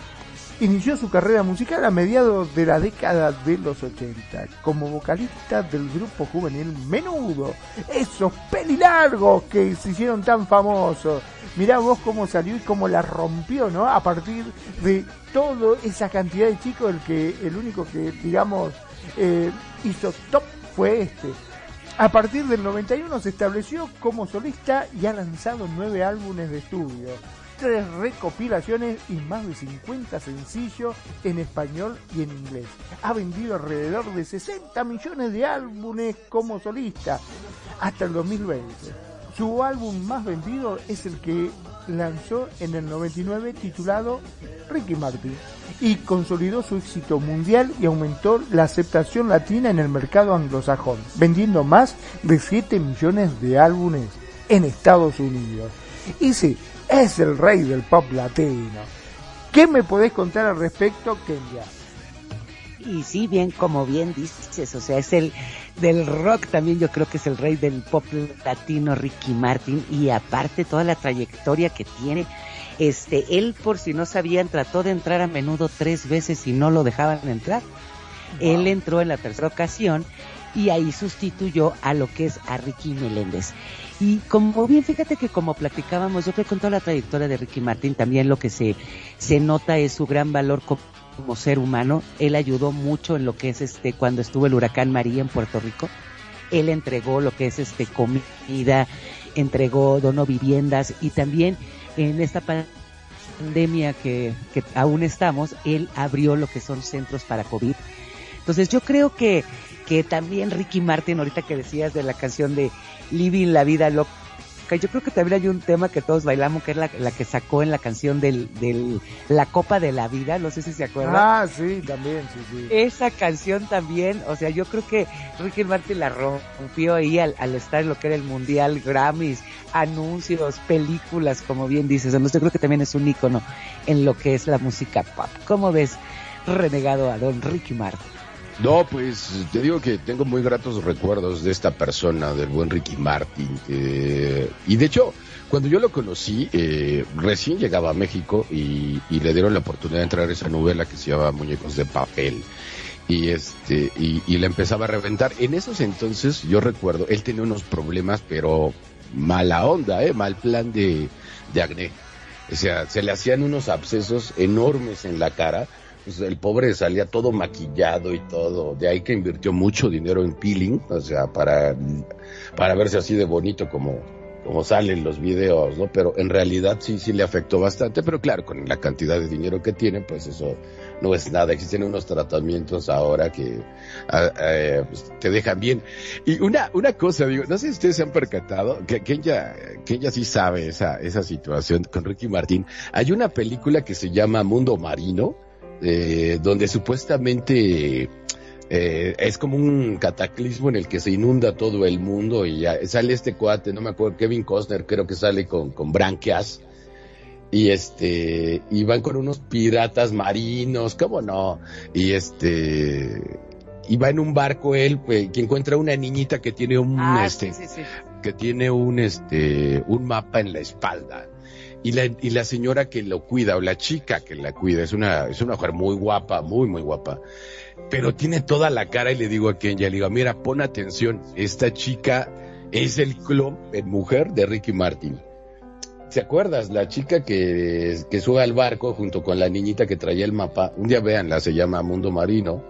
Inició su carrera musical a mediados de la década de los 80 como vocalista del grupo juvenil Menudo. Esos pelilargos que se hicieron tan famosos. Mirá vos cómo salió y cómo la rompió, ¿no? A partir de toda esa cantidad de chicos, el que el único que, digamos, eh, hizo top fue este. A partir del 91 se estableció como solista y ha lanzado nueve álbumes de estudio, tres recopilaciones y más de 50 sencillos en español y en inglés. Ha vendido alrededor de 60 millones de álbumes como solista hasta el 2020. Su álbum más vendido es el que lanzó en el 99 titulado Ricky Martin y consolidó su éxito mundial y aumentó la aceptación latina en el mercado anglosajón, vendiendo más de 7 millones de álbumes en Estados Unidos. Y sí, es el rey del pop latino. ¿Qué me podés contar al respecto, Kenya? Y sí, bien, como bien dices, o sea, es el del rock también, yo creo que es el rey del pop latino, Ricky Martin, y aparte toda la trayectoria que tiene. Este, él, por si no sabían, trató de entrar a menudo tres veces y no lo dejaban entrar. Él entró en la tercera ocasión y ahí sustituyó a lo que es a Ricky Meléndez. Y como bien, fíjate que como platicábamos, yo creo que con toda la trayectoria de Ricky Martin también lo que se, se nota es su gran valor co- como ser humano. Él ayudó mucho en lo que es este, cuando estuvo el huracán María en Puerto Rico. Él entregó lo que es este comida, entregó, donó viviendas y también en esta pandemia que, que aún estamos, él abrió lo que son centros para COVID. Entonces yo creo que, que también Ricky Martin, ahorita que decías de la canción de Living la vida loca. Yo creo que también hay un tema que todos bailamos, que es la, la que sacó en la canción del, del La Copa de la Vida, no sé si se acuerdan. Ah, sí, también, sí, sí. Esa canción también, o sea, yo creo que Ricky Martin la rompió ahí al, al estar en lo que era el Mundial, Grammys, anuncios, películas, como bien dices. Entonces yo creo que también es un ícono en lo que es la música pop. ¿Cómo ves, renegado a don Ricky Martin? No, pues te digo que tengo muy gratos recuerdos de esta persona, del buen Ricky Martin. eh, y de hecho, cuando yo lo conocí, eh, recién llegaba a México y, le dieron la oportunidad de entrar a esa novela que se llama Muñecos de Papel. Y este, y, y la empezaba a reventar. En esos entonces, yo recuerdo, él tenía unos problemas, pero mala onda, eh, mal plan de, de acné. O sea, se le hacían unos abscesos enormes en la cara. Pues el pobre salía todo maquillado y todo. De ahí que invirtió mucho dinero en peeling, o sea, para, para verse así de bonito como, como salen los videos, ¿no? Pero en realidad sí, sí le afectó bastante. Pero claro, con la cantidad de dinero que tiene, pues eso no es nada. Existen unos tratamientos ahora que ah, eh, pues, te dejan bien. Y una, una cosa, digo, no sé si ustedes se han percatado, que, que ella, que ella sí sabe esa, esa situación con Ricky Martín. Hay una película que se llama Mundo Marino, eh, donde supuestamente eh, es como un cataclismo en el que se inunda todo el mundo y ya sale este cuate, no me acuerdo, Kevin Costner creo que sale con, con branquias y este y van con unos piratas marinos, ¿cómo no? Y este y va en un barco él pues, que encuentra una niñita que tiene un Ah, este sí, sí, sí. que tiene un este un mapa en la espalda y la, señora que lo cuida o la chica que la cuida es una es una mujer muy guapa muy muy guapa pero tiene toda la cara y le digo a Kenya le digo mira pon atención esta chica es el clon en mujer de Ricky Martin ¿Te acuerdas? La chica que, que sube al barco junto con la niñita que traía el mapa. Un día véanla, se llama Mundo Marino.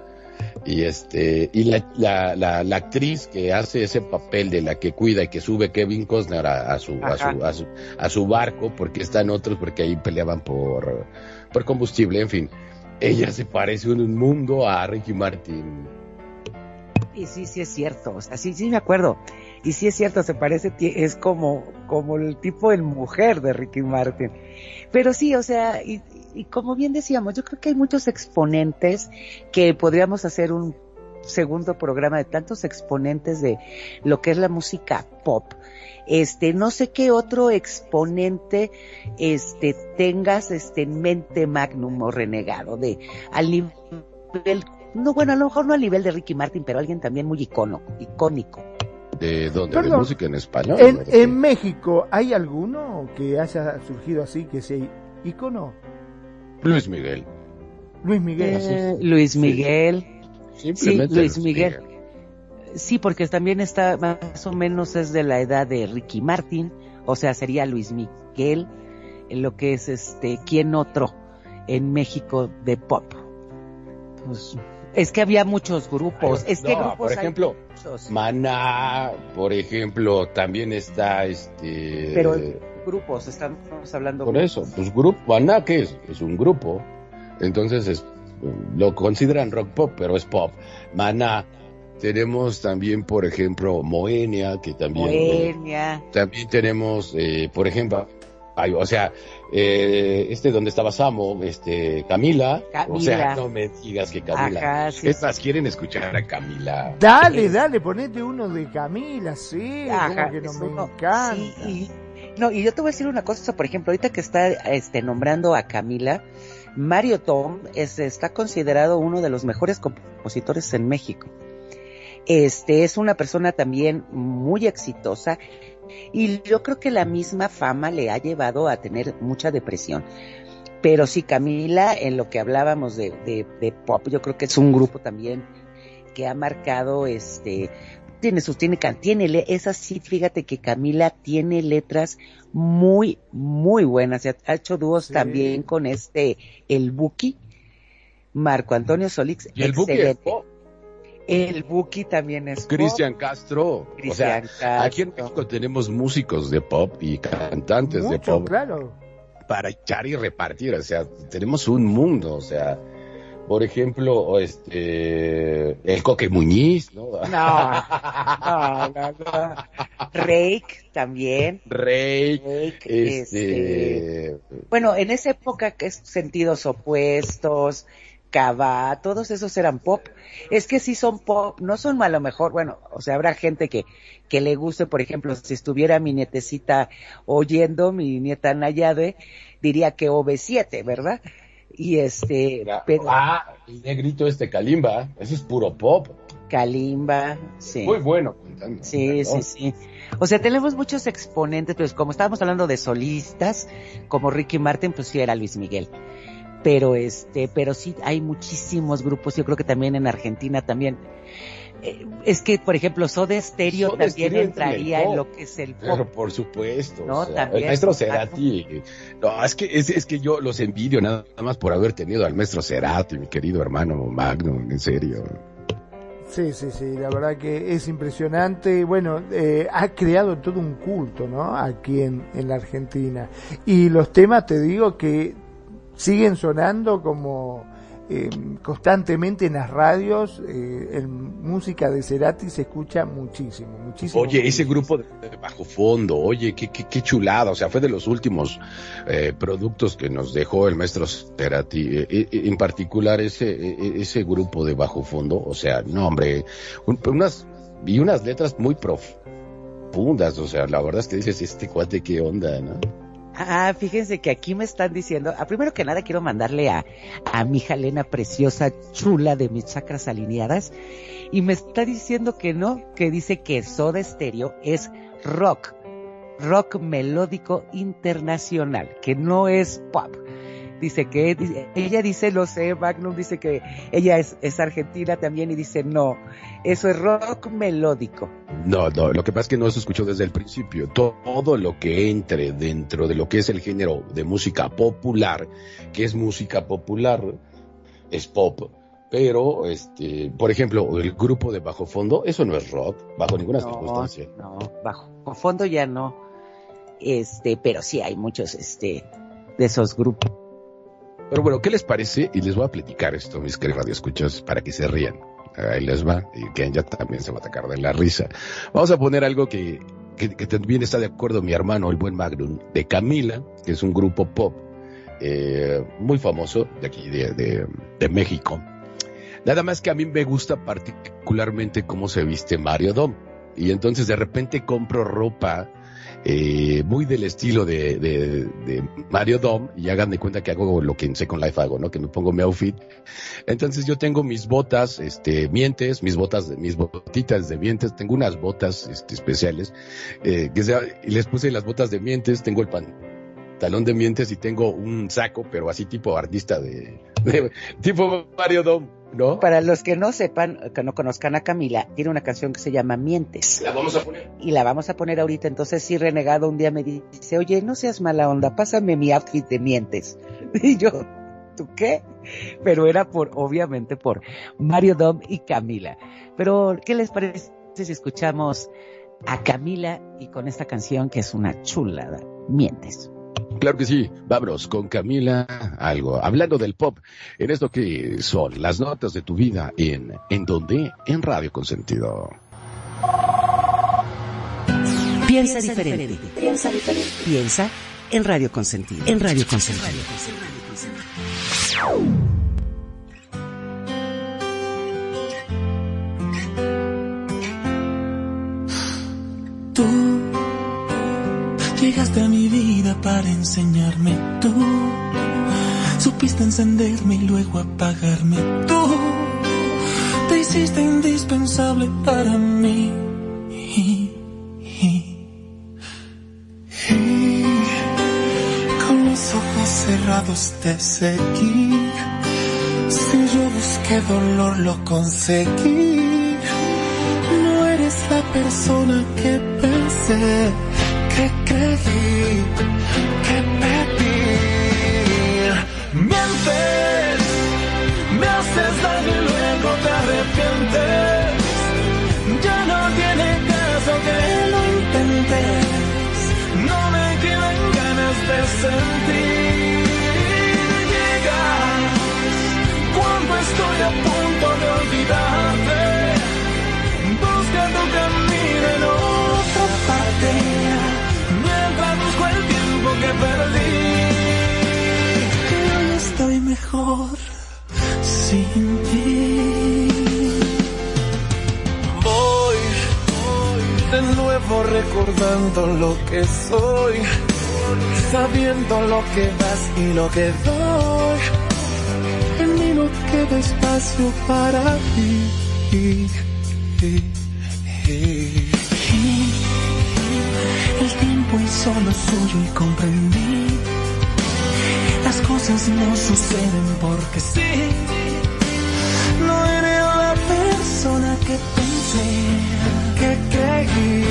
Y este, y la, la, la, la actriz que hace ese papel de la que cuida y que sube Kevin Costner a, a su, a su, a su, a su barco, porque están otros, porque ahí peleaban por, por combustible, en fin. Ella se parece en un mundo a Ricky Martin. Y sí, sí es cierto, o sea, sí, sí me acuerdo. Y sí es cierto, se parece, es como, como el tipo de mujer de Ricky Martin. Pero sí, o sea, y, y como bien decíamos, yo creo que hay muchos exponentes que podríamos hacer un segundo programa de tantos exponentes de lo que es la música pop. Este, no sé qué otro exponente, este, tengas, este, en mente magnum o renegado de, al nivel, no, bueno, a lo mejor no al nivel de Ricky Martin, pero alguien también muy icono, icónico. ¿De dónde? ¿De Perdón. música en español? En, en México, ¿hay alguno que haya surgido así, que sea ícono? Luis Miguel. Luis Miguel. Eh, Luis Miguel. Sí, Simplemente Luis Miguel. Sí, porque también está más o menos es de la edad de Ricky Martin, o sea, sería Luis Miguel, en lo que es este, ¿quién otro en México de pop? Pues, es que había muchos grupos, es que No, grupos por hay ejemplo, muchos, Maná, por ejemplo, también está este. pero grupos, estamos hablando por eso, pues grupo, Maná, ¿qué es? Es un grupo. Entonces es, lo consideran rock pop, pero es pop. Maná. Tenemos también, por ejemplo, Moenia, que también. Moenia, También tenemos, eh, por ejemplo, ay, o sea, eh, este donde estaba Samo, este, Camila. O sea, Camila. no me digas que Camila. Ajá, sí, es más, quieren escuchar a Camila. Dale, dale, ponete uno de Camila, sí, Ajá, como que no me uno- encanta. sí, y- no, y yo te voy a decir una cosa, por ejemplo, ahorita que está este, nombrando a Camila, Mario Tom es, está considerado uno de los mejores compositores en México. Este es una persona también muy exitosa y yo creo que la misma fama le ha llevado a tener mucha depresión. Pero sí, Camila, en lo que hablábamos de, de, de pop, yo creo que es un grupo también que ha marcado este tiene sus tiene tiene le- es así fíjate que Camila tiene letras muy muy buenas ha ha hecho dúos Sí. también con este el Buki Marco Antonio Solix Y el es pop. el Buki también es pop. Cristian Castro. o sea, Cristian aquí en Castro. México tenemos músicos de pop y cantantes de pop claro. para echar y repartir. O sea, tenemos un mundo. O sea, Por ejemplo, este, el Coque Muñiz, ¿no? No, no, no, no. Rake también. Rey, Rake, este, Bueno, en esa época que es sentidos opuestos, Cava, todos esos eran pop. Es que sí son pop, no son a lo mejor, bueno, o sea, habrá gente que, que le guste, por ejemplo, si estuviera mi nietecita oyendo, mi nieta Nayade, diría que OV7, ¿verdad? Y este, pero ah, el negrito este Kalimba, eso es puro pop. Kalimba, sí. Muy bueno. cantando, Sí, ¿no? sí, sí. O sea, tenemos muchos exponentes, pues como estábamos hablando de solistas, como Ricky Martin, pues sí era Luis Miguel. Pero este, pero sí hay muchísimos grupos, yo creo que también en Argentina también. Eh, es que, por ejemplo, Soda Stereo Soda también Stereo en entraría en lo que es el pop. Pero por supuesto. No, o sea, también. El maestro Cerati. No, es que, es, es que yo los envidio nada más por haber tenido al maestro Cerati, mi querido hermano Magnum, en serio. Sí, sí, sí, la verdad que es impresionante. Bueno, eh, ha creado todo un culto, ¿no? Aquí en, en la Argentina. Y los temas, te digo, que siguen sonando como eh, constantemente en las radios. Eh, en música de Cerati se escucha muchísimo, muchísimo. Oye, ese grupo de, bajo fondo, oye, qué, qué, qué chulada, o sea, fue de los últimos eh, productos que nos dejó el maestro Cerati, eh, eh, en particular ese, eh, ese grupo de bajo fondo, o sea, no hombre, un- unas, y unas letras muy profundas, o sea, la verdad es que dices, este cuate, qué onda, ¿no? Ah, fíjense que aquí me están diciendo, ah, primero que nada quiero mandarle a, a mi Jalena preciosa, chula de mis chakras alineadas, y me está diciendo que no, que dice que Soda Stereo es rock, rock melódico internacional, que no es pop. Dice que, dice- ella dice, lo sé, Magnum dice que ella es, es argentina también y dice, no, eso es rock melódico. No, no, lo que pasa es que no se escuchó desde el principio. Todo lo que entre dentro de lo que es el género de música popular, que es música popular, es pop. Pero, este, por ejemplo, el grupo de bajo fondo, eso no es rock, bajo ninguna circunstancia. No, bajo fondo ya no. Este, pero sí hay muchos, este, de esos grupos. Pero bueno, ¿qué les parece? Y les voy a platicar esto, mis queridos radioescuchas, para que se rían. Ahí les va, y Ken ya también se va a atacar de la risa. Vamos a poner algo que, que, que también está de acuerdo mi hermano, el buen Magnum, de Camila, que es un grupo pop eh, muy famoso de aquí, de, de, de México. Nada más que a mí me gusta particularmente cómo se viste Mario Dom. Y entonces de repente compro ropa eh, muy del estilo de, Mario Dom y hagan de cuenta que hago lo que en Second Life hago, ¿no? Que me pongo mi outfit. Entonces yo tengo mis botas, este, mientes, mis botas, mis botitas de mientes, tengo unas botas, este, especiales, eh, que les puse las botas de mientes, tengo el pantalón de mientes y tengo un saco, pero así tipo artista de, de tipo Mario Dom, ¿no? Para los que no sepan, que no conozcan a Camila, tiene una canción que se llama Mientes. La vamos a poner. Y la vamos a poner ahorita. Entonces, sí, renegado un día me dice, oye, no seas mala onda, pásame mi outfit de Mientes. Y yo, ¿tú qué? Pero era por, obviamente, por Mario Dom y Camila. Pero, ¿qué les parece si escuchamos a Camila y con esta canción que es una chulada? Mientes. Claro que sí, vámonos con Camila, algo, hablando del pop, en esto que son las notas de tu vida en, ¿en dónde? En Radio Consentido. Piensa diferente. Piensa diferente. Piensa en Radio Consentido. En Radio Consentido. Tú para enseñarme. Tú supiste encenderme y luego apagarme. Tú te hiciste indispensable para mí. Con los ojos cerrados te seguí. Si yo busqué dolor, lo conseguí. No eres la persona que pensé, que creí, que pedí. Mientes, me haces daño y luego te arrepientes. Ya no tiene caso que lo intentes. No me quedan ganas de sentir. Llegas cuando perdí. Yo estoy mejor sin ti. Voy, de nuevo recordando lo que soy, sabiendo lo que das y lo que doy. En mí no queda espacio para ti. El tiempo hizo lo suyo y comprendí. Las cosas no suceden porque sí. No eres la persona que pensé, que creí,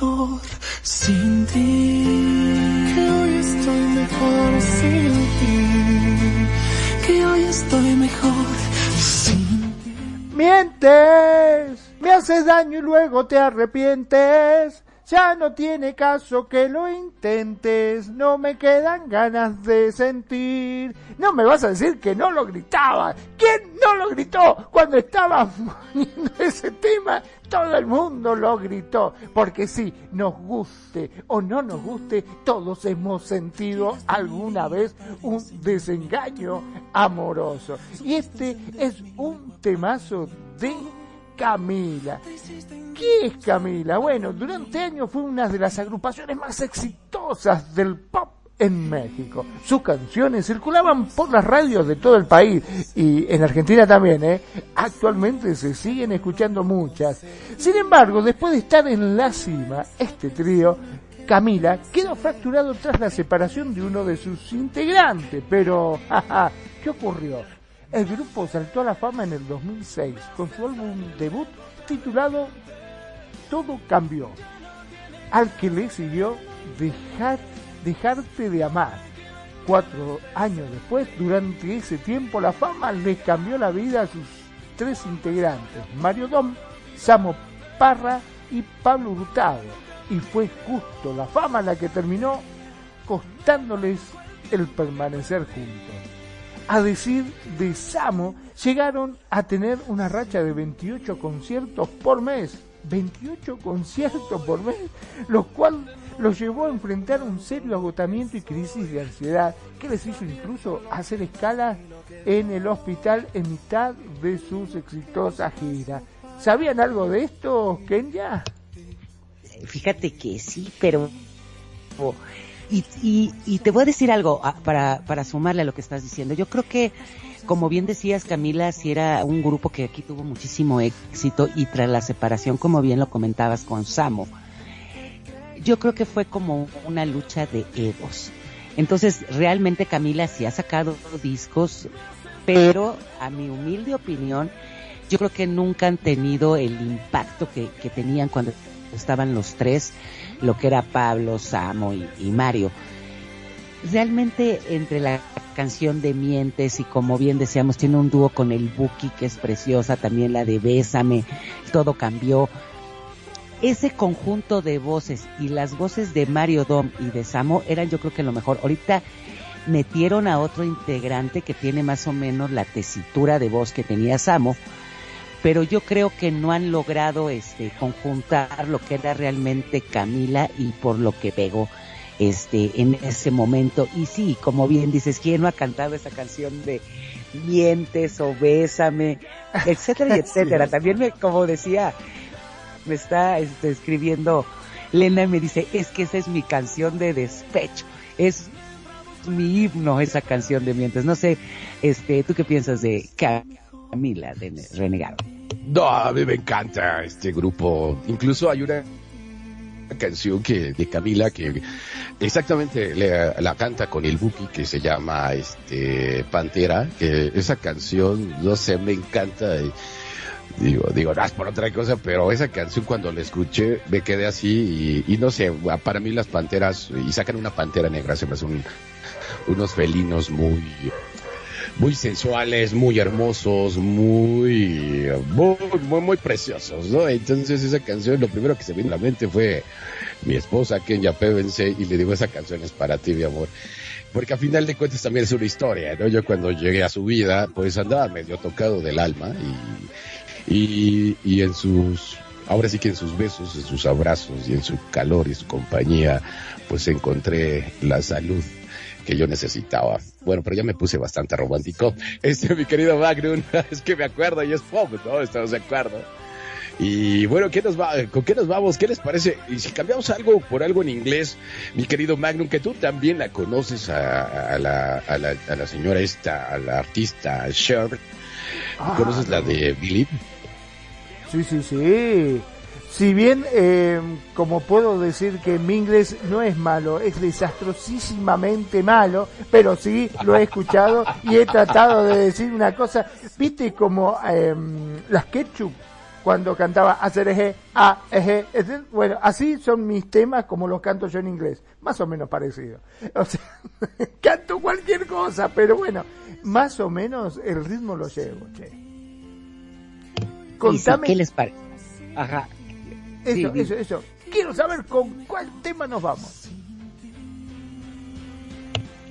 mejor sin ti. Que hoy estoy mejor sin ti. Que hoy estoy mejor sin ti. Mientes, me haces daño y luego te arrepientes. Ya no tiene caso que lo intentes, no me quedan ganas de sentir. No me vas a decir que no lo gritaba. ¿Quién no lo gritó cuando estaba poniendo ese tema? Todo el mundo lo gritó. Porque sí, nos guste o no nos guste, todos hemos sentido alguna vez un desengaño amoroso. Y este es un temazo de Camila. ¿Qué es Camila? Bueno, durante años fue una de las agrupaciones más exitosas del pop en México. Sus canciones circulaban por las radios de todo el país y en Argentina también, ¿eh? Actualmente se siguen escuchando muchas. Sin embargo, después de estar en la cima, este trío, Camila, quedó fracturado tras la separación de uno de sus integrantes. Pero, jaja, ¿qué ocurrió? El grupo saltó a la fama en el 2006 con su álbum debut titulado Todo cambió, al que le siguió Dejar, Dejarte de amar. Cuatro años después, durante ese tiempo, la fama les cambió la vida a sus tres integrantes, Mario Dom, Samo Parra y Pablo Hurtado. Y fue justo la fama la que terminó costándoles el permanecer juntos a decir de Samo, llegaron a tener una racha de 28 conciertos por mes. 28 conciertos por mes, lo cual los llevó a enfrentar un serio agotamiento y crisis de ansiedad que les hizo incluso hacer escalas en el hospital en mitad de sus exitosas giras. ¿Sabían algo de esto, Kenya? Fíjate que sí, pero... Y, y, y te voy a decir algo ah, para, para sumarle a lo que estás diciendo. Yo creo que, como bien decías, Camila, si era un grupo que aquí tuvo muchísimo éxito y tras la separación, como bien lo comentabas con Samo, yo creo que fue como una lucha de egos. Entonces, realmente Camila sí ha sacado discos, pero a mi humilde opinión, yo creo que nunca han tenido el impacto que, tenían cuando estaban los tres, lo que era Pablo, Samo y Mario. Realmente entre la canción de Mientes y como bien decíamos, tiene un dúo con el Buki que es preciosa, también la de Bésame, todo cambió. Ese conjunto de voces y las voces de Mario Dom y de Samo eran yo creo que lo mejor. Ahorita metieron a otro integrante que tiene más o menos la tesitura de voz que tenía Samo, pero yo creo que no han logrado este conjuntar lo que era realmente Camila y por lo que pegó este en ese momento y sí como bien dices quién no ha cantado esa canción de mientes o bésame etcétera y etcétera también me como decía me está este, escribiendo Lena me dice, es que esa es mi canción de despecho. Es mi himno esa canción de mientras. No sé, este, ¿tú qué piensas de Camila de Renegado? No, a mí me encanta este grupo. Incluso hay una canción que de Camila que exactamente le- la canta con el Buki que se llama este Pantera que esa canción no sé me encanta digo digo no es por otra cosa pero esa canción cuando la escuché me quedé así y, y no sé para mí las panteras y sacan una pantera negra se me hacen unos felinos muy muy sensuales, muy hermosos, muy, muy, muy, preciosos, ¿no? Entonces esa canción, lo primero que se me vino a la mente fue mi esposa, Kenya Pevensey, y le digo, esa canción es para ti, mi amor. Porque a final de cuentas también es una historia, ¿no? Yo cuando llegué a su vida, pues andaba medio tocado del alma y, y, y en sus, ahora sí que en sus besos, en sus abrazos y en su calor y su compañía, pues encontré la salud que yo necesitaba. Bueno, pero ya me puse bastante romántico. Este, mi querido Magnum, es que me acuerdo y es pop, ¿no? Estamos de acuerdo. Y bueno, ¿qué nos va, ¿con qué nos vamos? ¿Qué les parece? Y si cambiamos algo por algo en inglés, mi querido Magnum, que tú también la conoces a, a la, a, la, a la señora esta, a la artista Cher. Ah, ¿Conoces la de Believe? Sí, sí, sí. Si bien, eh, como puedo decir que mi inglés no es malo, es desastrosísimamente malo, pero sí lo he escuchado y he tratado de decir una cosa. ¿Viste como eh, las ketchup? Cuando cantaba hacer eje, a, eje, bueno, así son mis temas como los canto yo en inglés, más o menos parecido. O sea, canto cualquier cosa, pero bueno, más o menos el ritmo lo llevo, che. Contame. ¿Qué les parece? Ajá. Eso, Sí, eso, eso. Quiero saber con cuál tema nos vamos.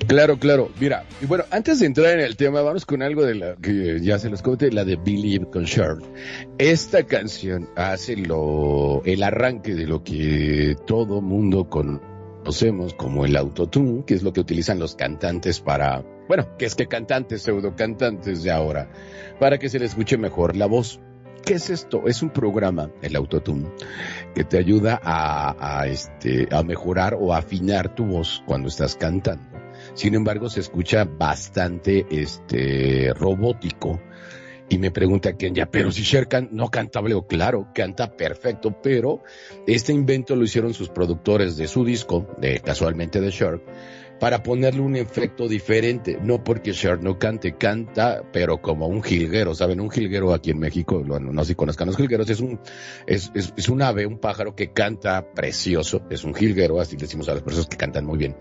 Claro, claro. Mira, y bueno, antes de entrar en el tema, vamos con algo de la que ya se los conté, la de Believe con Cher. Esta canción hace lo, el arranque de lo que todo mundo conocemos como el autotune, que es lo que utilizan los cantantes para, bueno, que es que cantantes, pseudo cantantes de ahora, para que se les escuche mejor la voz. ¿Qué es esto? Es un programa, el autotune, que te ayuda a, a, este, a mejorar o afinar tu voz cuando estás cantando. Sin embargo, se escucha bastante este robótico. Y me pregunta Kenya, pero si Cher can- no canta, o claro, canta perfecto, pero este invento lo hicieron sus productores de su disco, de casualmente de Cher, para ponerle un efecto diferente. No porque Cher no cante, canta, pero como un jilguero, ¿saben? Un jilguero aquí en México, no sé si conozcan los jilgueros, es un, es, es, es un ave, un pájaro que canta precioso, es un jilguero, así decimos a las personas que cantan muy bien.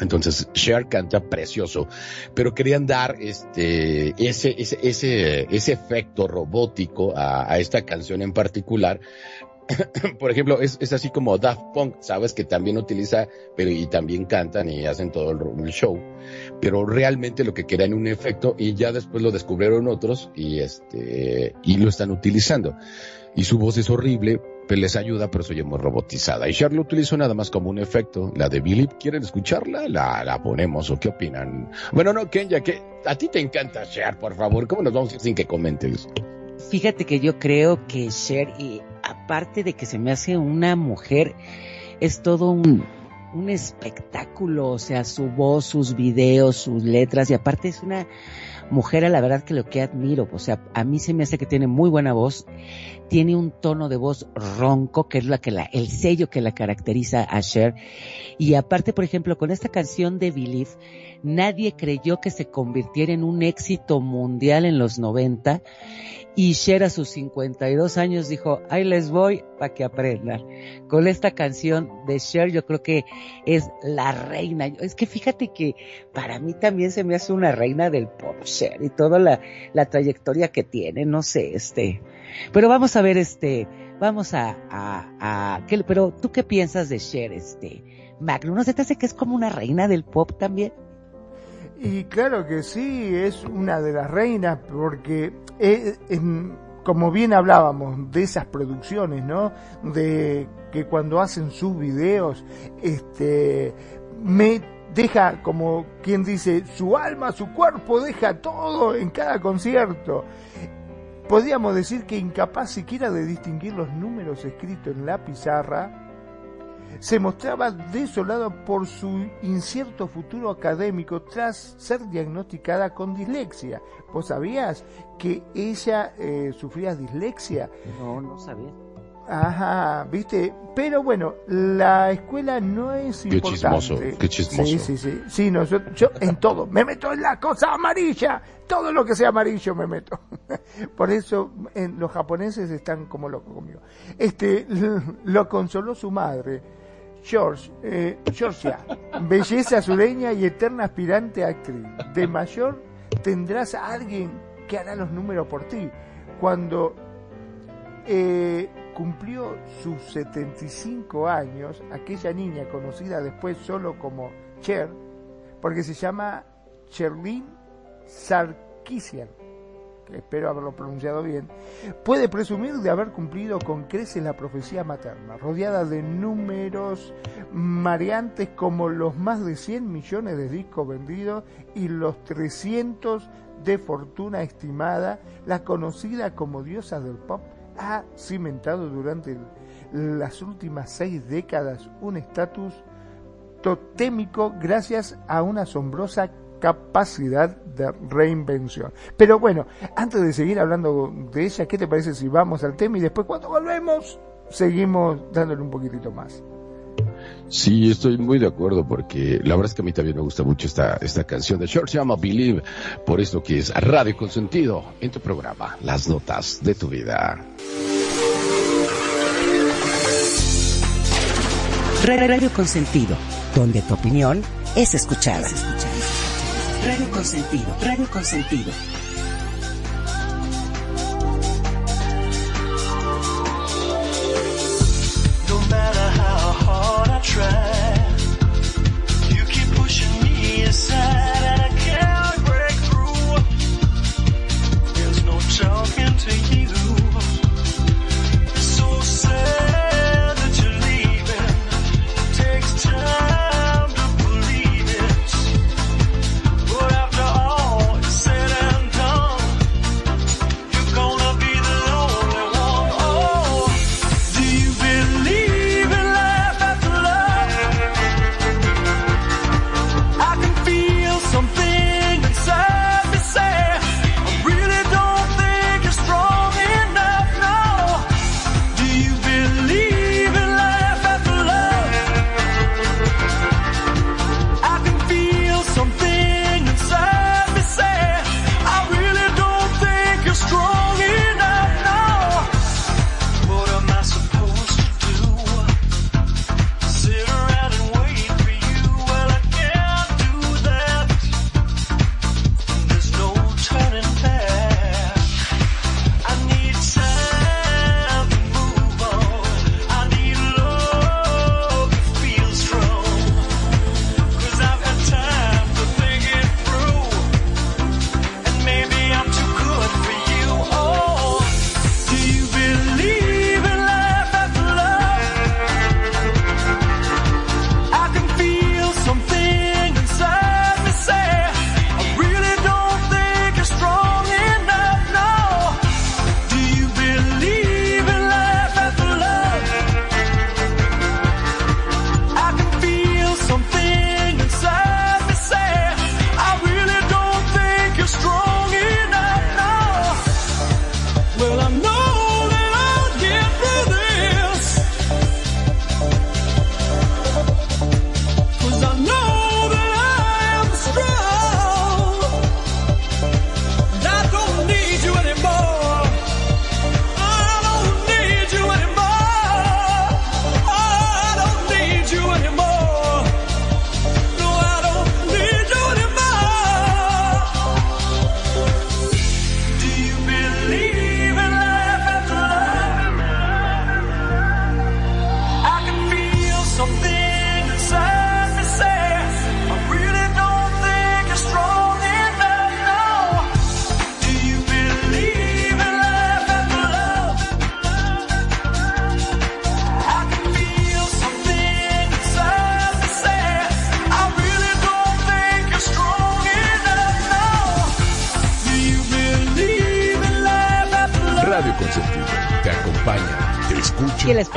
Entonces, Cher canta precioso, pero querían dar este, ese, ese, ese, ese efecto robótico a, a esta canción en particular. Por ejemplo, es, es así como Daft Punk, sabes que también utiliza, pero y también cantan y hacen todo el, show. Pero realmente lo que querían un efecto y ya después lo descubrieron otros y este, y lo están utilizando. Y su voz es horrible, pero les ayuda, pero se oye muy robotizada. Y Cher lo utilizó nada más como un efecto. La de Billy, ¿quieren escucharla? La, la ponemos, ¿o qué opinan? Bueno, no, Kenya, que a ti te encanta Cher, por favor. ¿Cómo nos vamos a ir sin que comentes? Fíjate que yo creo que Cher, y aparte de que se me hace una mujer, es todo un, espectáculo, o sea, su voz, sus videos, sus letras, y aparte es una mujer a la verdad que lo que admiro, o sea, a mí se me hace que tiene muy buena voz, tiene un tono de voz ronco, que es la que la, el sello que la caracteriza a Cher, y aparte, por ejemplo, con esta canción de Believe, nadie creyó que se convirtiera en un éxito mundial en los 90, y Cher a sus 52 años dijo, ahí les voy para que aprendan. Con esta canción de Cher yo creo que es la reina. Es que fíjate que para mí también se me hace una reina del pop Cher y toda la, trayectoria que tiene, no sé, este. Pero vamos a ver, este, vamos a, a, a, ¿qué- pero tú qué piensas de Cher, este, Magnum? ¿No se te hace que es como una reina del pop también? Y claro que sí, es una de las reinas, porque como bien hablábamos de esas producciones, ¿no? De que cuando hacen sus videos, este, me deja, como quien dice, su alma, su cuerpo, deja todo en cada concierto. Podríamos decir que incapaz siquiera de distinguir los números escritos en la pizarra, se mostraba desolado por su incierto futuro académico tras ser diagnosticada con dislexia. ¿Vos sabías que ella eh, sufría dislexia? No, no sabía. Ajá, viste, pero bueno, la escuela no es Qué importante. chismoso, qué chismoso. Sí, sí, sí. Sí, no, yo, yo en todo, me meto en la cosa amarilla, todo lo que sea amarillo me meto. Por eso en, los japoneses están como locos conmigo. Este, lo consoló su madre, George, eh, Georgia, belleza sureña y eterna aspirante a actriz. De mayor tendrás a alguien que hará los números por ti. Cuando eh, cumplió sus 75 años, aquella niña conocida después solo como Cher, porque se llama Cherlyn Sarkisian, espero haberlo pronunciado bien, puede presumir de haber cumplido con creces la profecía materna, rodeada de números mareantes como los más de 100 millones de discos vendidos y los 300 de fortuna estimada, la conocida como diosa del pop ha cimentado durante las últimas seis décadas un estatus totémico gracias a una asombrosa capacidad de reinvención. Pero bueno, antes de seguir hablando de ella, ¿qué te parece si vamos al tema y después cuando volvemos seguimos dándole un poquitito más? Sí, estoy muy de acuerdo porque la verdad es que a mí también me gusta mucho esta, esta canción de Short se llama Believe, por esto que es Radio Consentido en tu programa, Las Notas de tu Vida. Radio Consentido, donde tu opinión es escuchada. Radio Consentido, Radio Consentido.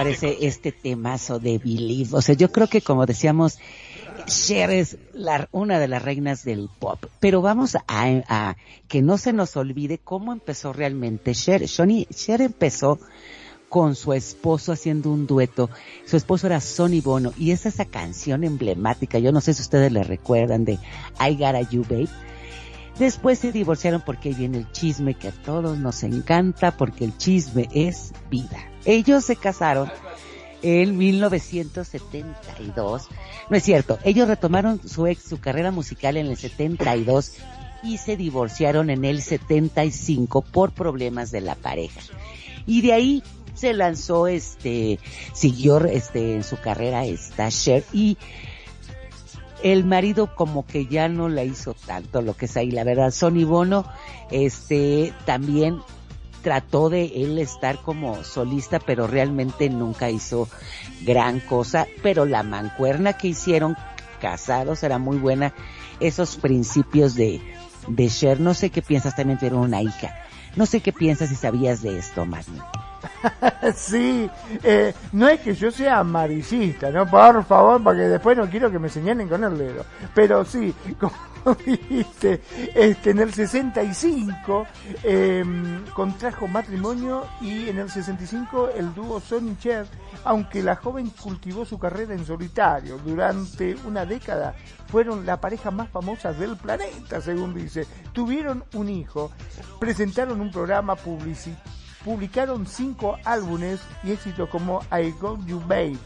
Parece este temazo de Believe? O sea, yo creo que como decíamos, Cher es la, una de las reinas del pop, pero vamos a, a que no se nos olvide cómo empezó realmente Cher. Shoni- Cher empezó con su esposo haciendo un dueto. Su esposo era Sonny Bono y es esa canción emblemática, yo no sé si ustedes le recuerdan de I Gotta You Babe. Después se divorciaron porque viene el chisme que a todos nos encanta porque el chisme es vida. Ellos se casaron en 1972. No es cierto, ellos retomaron su ex, su carrera musical en el 72 y se divorciaron en el 75 por problemas de la pareja. Y de ahí se lanzó este, siguió este en su carrera esta Cher y el marido como que ya no la hizo tanto lo que es ahí, la verdad. Sonny Bono, este, también trató de él estar como solista, pero realmente nunca hizo gran cosa. Pero la mancuerna que hicieron casados era muy buena. Esos principios de, de Cher, no sé qué piensas, también tuvieron una hija. No sé qué piensas si sabías de esto, Magno. sí, eh, no es que yo sea amarillista, ¿no? Por favor, porque después no quiero que me señalen con el dedo. Pero sí, como dijiste, este, en el 65 eh, contrajo matrimonio y en el 65 el dúo Sonny Cher, aunque la joven cultivó su carrera en solitario durante una década, fueron la pareja más famosa del planeta, según dice. Tuvieron un hijo, presentaron un programa publicitario publicaron cinco álbumes y éxitos como I Got You Babe,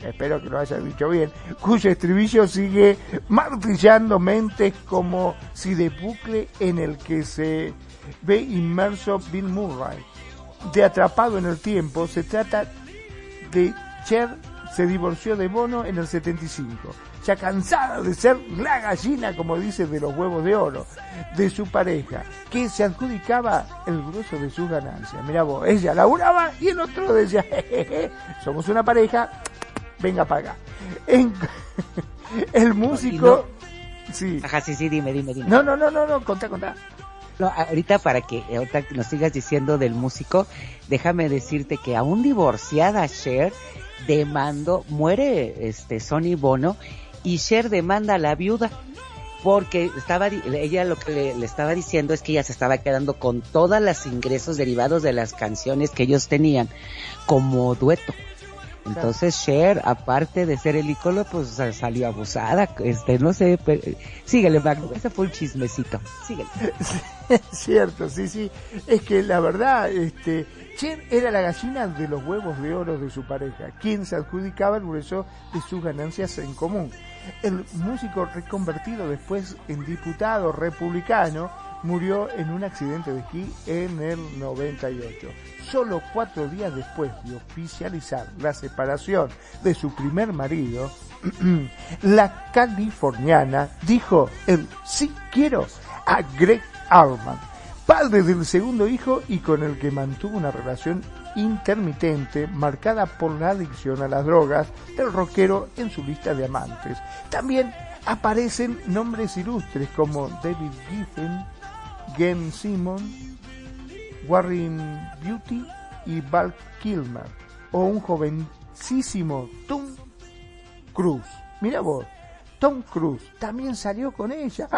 espero que lo haya dicho bien, cuyo estribillo sigue martillando mentes como si de bucle en el que se ve inmerso Bill Murray. De Atrapado en el Tiempo se trata de Cher se divorció de Bono en el 75, ya cansada de ser la gallina, como dice, de los huevos de oro, de su pareja, que se adjudicaba el grueso de sus ganancias. Mira vos, ella laburaba y el otro decía, jejeje, somos una pareja, venga acá. En- el músico... Sí. Ajá, sí, sí, dime, dime, dime. No, no, no, no, no, contá, contá. No, ahorita para que ahorita que nos sigas diciendo del músico, déjame decirte que aún divorciada Cher demandó, muere este Sonny Bono y Cher demanda a la viuda porque estaba ella lo que le, estaba diciendo es que ella se estaba quedando con todos los ingresos derivados de las canciones que ellos tenían como dueto. Entonces Cher, aparte de ser el ícono, pues sa- salió abusada, este, no sé, pero, síguele Magno, ese fue un chismecito, síguele. Cierto, sí, sí. Es que la verdad, este, Cher era la gallina de los huevos de oro de su pareja, quien se adjudicaba el grueso de sus ganancias en común. El músico reconvertido después en diputado republicano murió en un accidente de esquí en el 98. Solo cuatro días después de oficializar la separación de su primer marido, la californiana dijo el sí quiero a Greg Allman, padre del segundo hijo y con el que mantuvo una relación intermitente marcada por la adicción a las drogas del rockero en su lista de amantes. También aparecen nombres ilustres como David Giffen, Gene Simon, Warren Beauty y Val Kilmer, o un jovencísimo Tom Cruise. Mira vos, Tom Cruise también salió con ella.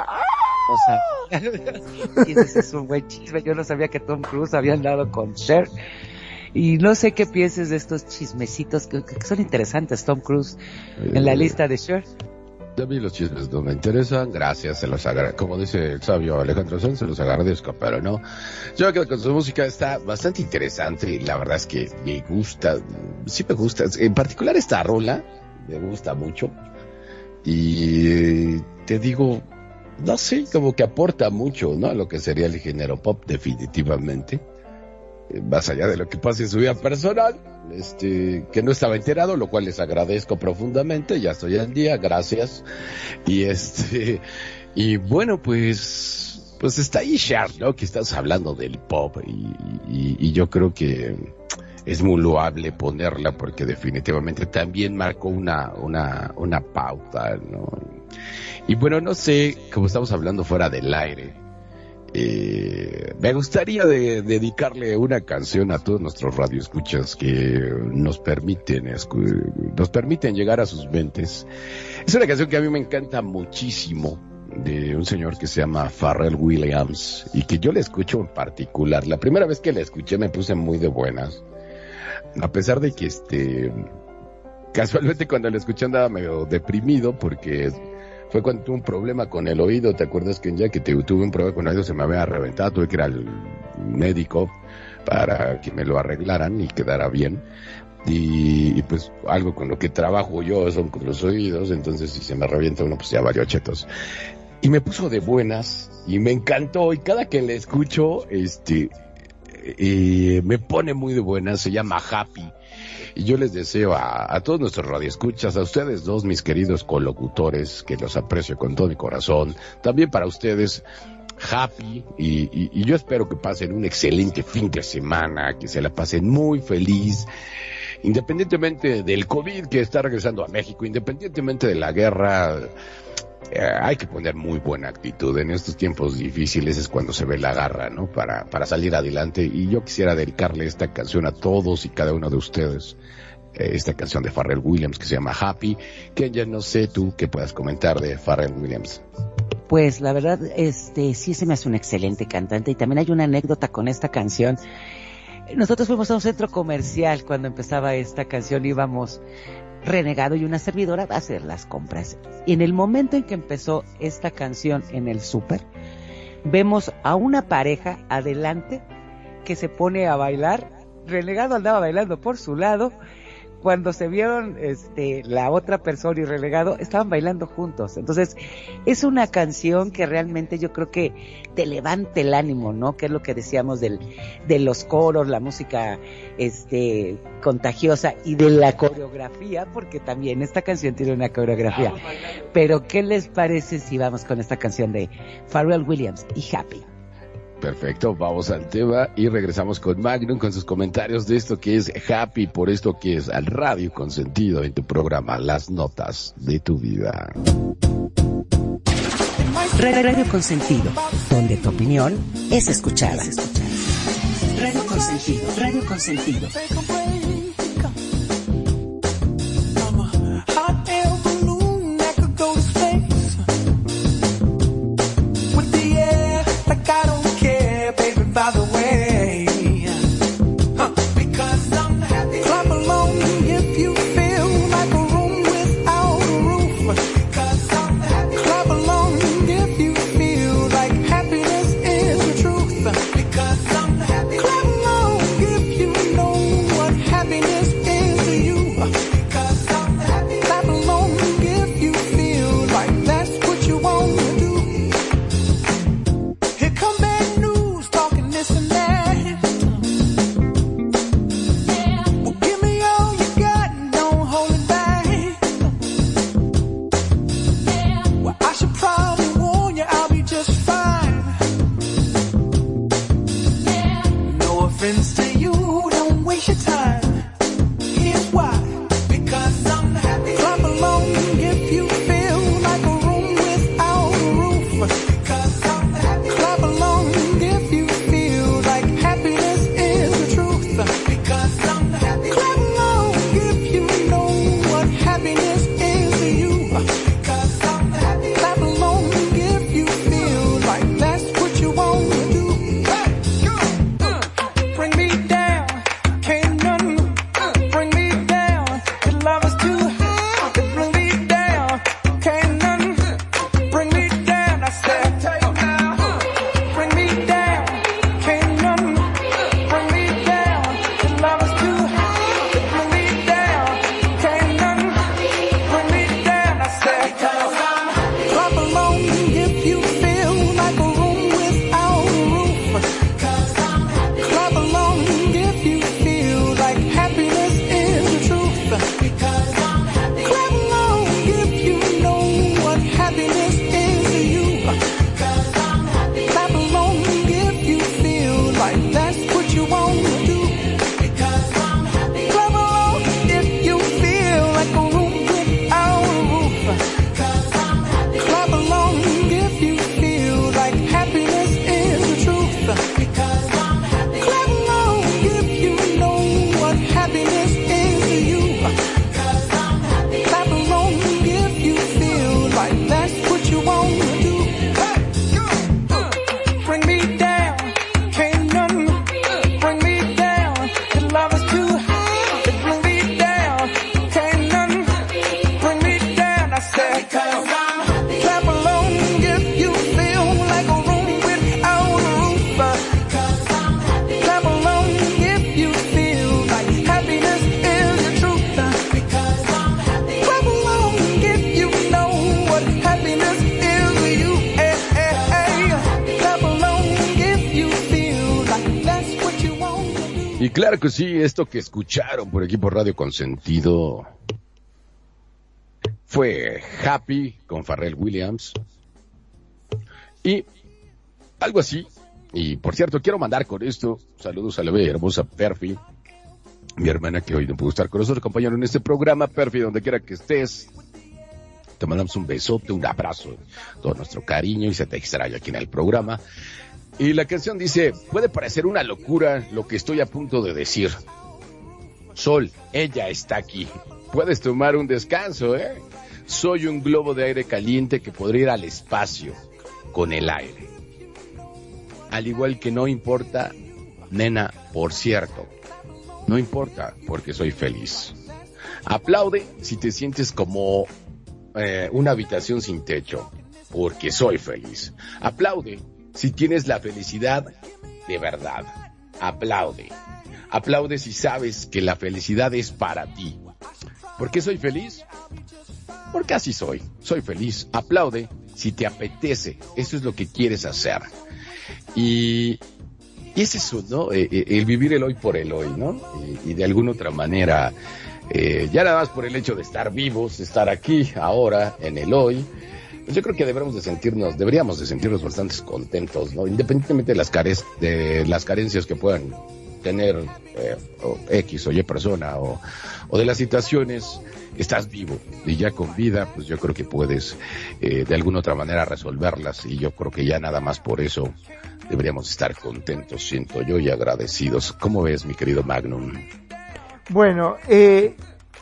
O sea, es un buen chisme. Yo no sabía que Tom Cruise había andado con Cher. Y no sé qué pienses de estos chismecitos que, que son interesantes, Tom Cruise, en la Eh, lista de Cher. A mí los chismes no me interesan, gracias, se los agradezco. Como dice el sabio Alejandro Sanz, se los agradezco, pero no. Yo creo que con su música está bastante interesante y la verdad es que me gusta, sí me gusta. En particular esta rola, me gusta mucho. Y te digo, no sé, como que aporta mucho, ¿no? A lo que sería el género pop, definitivamente. Eh, Más allá de lo que pasa en su vida personal, este, que no estaba enterado, lo cual les agradezco profundamente, ya estoy al día, gracias. Y este, y bueno, pues, pues está ahí Cher, ¿no? Que estás hablando del pop y, y- y yo creo que es muy loable ponerla porque definitivamente también marcó una, una, una pauta, ¿no? Y bueno, no sé, como estamos hablando fuera del aire, Eh, me gustaría de- dedicarle una canción a todos nuestros radioescuchas que nos permiten, nos permiten llegar a sus mentes. Es una canción que a mí me encanta muchísimo de un señor que se llama Pharrell Williams y que yo le escucho en particular. La primera vez que la escuché me puse muy de buenas. A pesar de que este, casualmente cuando la escuché andaba medio deprimido porque fue cuando tuve un problema con el oído. ¿Te acuerdas que ya que te- tuve un problema con el oído se me había reventado? Tuve que ir al médico para que me lo arreglaran y quedara bien. Y, pues algo con lo que trabajo yo son con los oídos, entonces si se me revienta uno pues ya varios chetos. Y me puso de buenas y me encantó y cada que le escucho, este, eh, me pone muy de buenas, se llama Happy. Y yo les deseo a, a todos nuestros radioescuchas, a ustedes dos, mis queridos colocutores, que los aprecio con todo mi corazón, también para ustedes, happy, y, y- y yo espero que pasen un excelente fin de semana, que se la pasen muy feliz, independientemente del COVID que está regresando a México, independientemente de la guerra, eh, hay que poner muy buena actitud. En estos tiempos difíciles es cuando se ve la garra, ¿no? Para, para salir adelante. Y yo quisiera dedicarle esta canción a todos y cada uno de ustedes. Eh, Esta canción de Pharrell Williams que se llama Happy. Que ya no sé tú qué puedas comentar de Pharrell Williams. Pues la verdad, este, sí se me hace un excelente cantante y también hay una anécdota con esta canción. Nosotros fuimos a un centro comercial cuando empezaba esta canción, íbamos Renegado y una servidora a hacer las compras. Y en el momento en que empezó esta canción en el súper, vemos a una pareja adelante que se pone a bailar. Renegado andaba bailando por su lado. Cuando se vieron este, la otra persona y Relegado, estaban bailando juntos. Entonces, es una canción que realmente yo creo que te levanta el ánimo, ¿no? Que es lo que decíamos del, de los coros, la música este, contagiosa y de la coreografía, porque también esta canción tiene una coreografía. Pero, ¿qué les parece si vamos con esta canción de Pharrell Williams y Happy? Perfecto, vamos al tema y regresamos con Magnum con sus comentarios de esto que es Happy, por esto que es al radio consentido en tu programa Las Notas de tu Vida. Radio, Consentido, donde tu opinión es escuchada. Radio Consentido, Radio Consentido. By the way. Sí, esto que escucharon por aquí por Radio Consentido fue Happy con Farrell Williams. Y algo así. Y por cierto, quiero mandar con esto saludos a la bella hermosa Perfi, mi hermana que hoy no pudo estar con nosotros, acompañando en este programa. Perfi, donde quiera que estés, te mandamos un besote, un abrazo, todo nuestro cariño y se te extraña aquí en el programa. Y la canción dice, puede parecer una locura lo que estoy a punto de decir. Sol, ella está aquí. Puedes tomar un descanso, ¿eh? Soy un globo de aire caliente que podría ir al espacio con el aire. Al igual que no importa, nena, por cierto, no importa porque soy feliz. Aplaude si te sientes como eh, una habitación sin techo, porque soy feliz. Aplaude si tienes la felicidad de verdad. Aplaude. Aplaude si sabes que la felicidad es para ti. ¿Por qué soy feliz? Porque así soy. Soy feliz. Aplaude si te apetece. Eso es lo que quieres hacer. Y, y es eso, ¿no? Eh, eh, el vivir el hoy por el hoy, ¿no? Y, de alguna otra manera, eh, ya nada más por el hecho de estar vivos, estar aquí, ahora, en el hoy, yo creo que deberíamos de sentirnos, deberíamos de sentirnos bastante contentos, ¿no? Independientemente de las, cares, de las carencias que puedan tener eh, o X o Y persona o, o de las situaciones, estás vivo y ya con vida, pues yo creo que puedes eh, de alguna otra manera resolverlas y yo creo que ya nada más por eso deberíamos estar contentos, siento yo, y agradecidos. ¿Cómo ves, mi querido Magnum? Bueno, eh,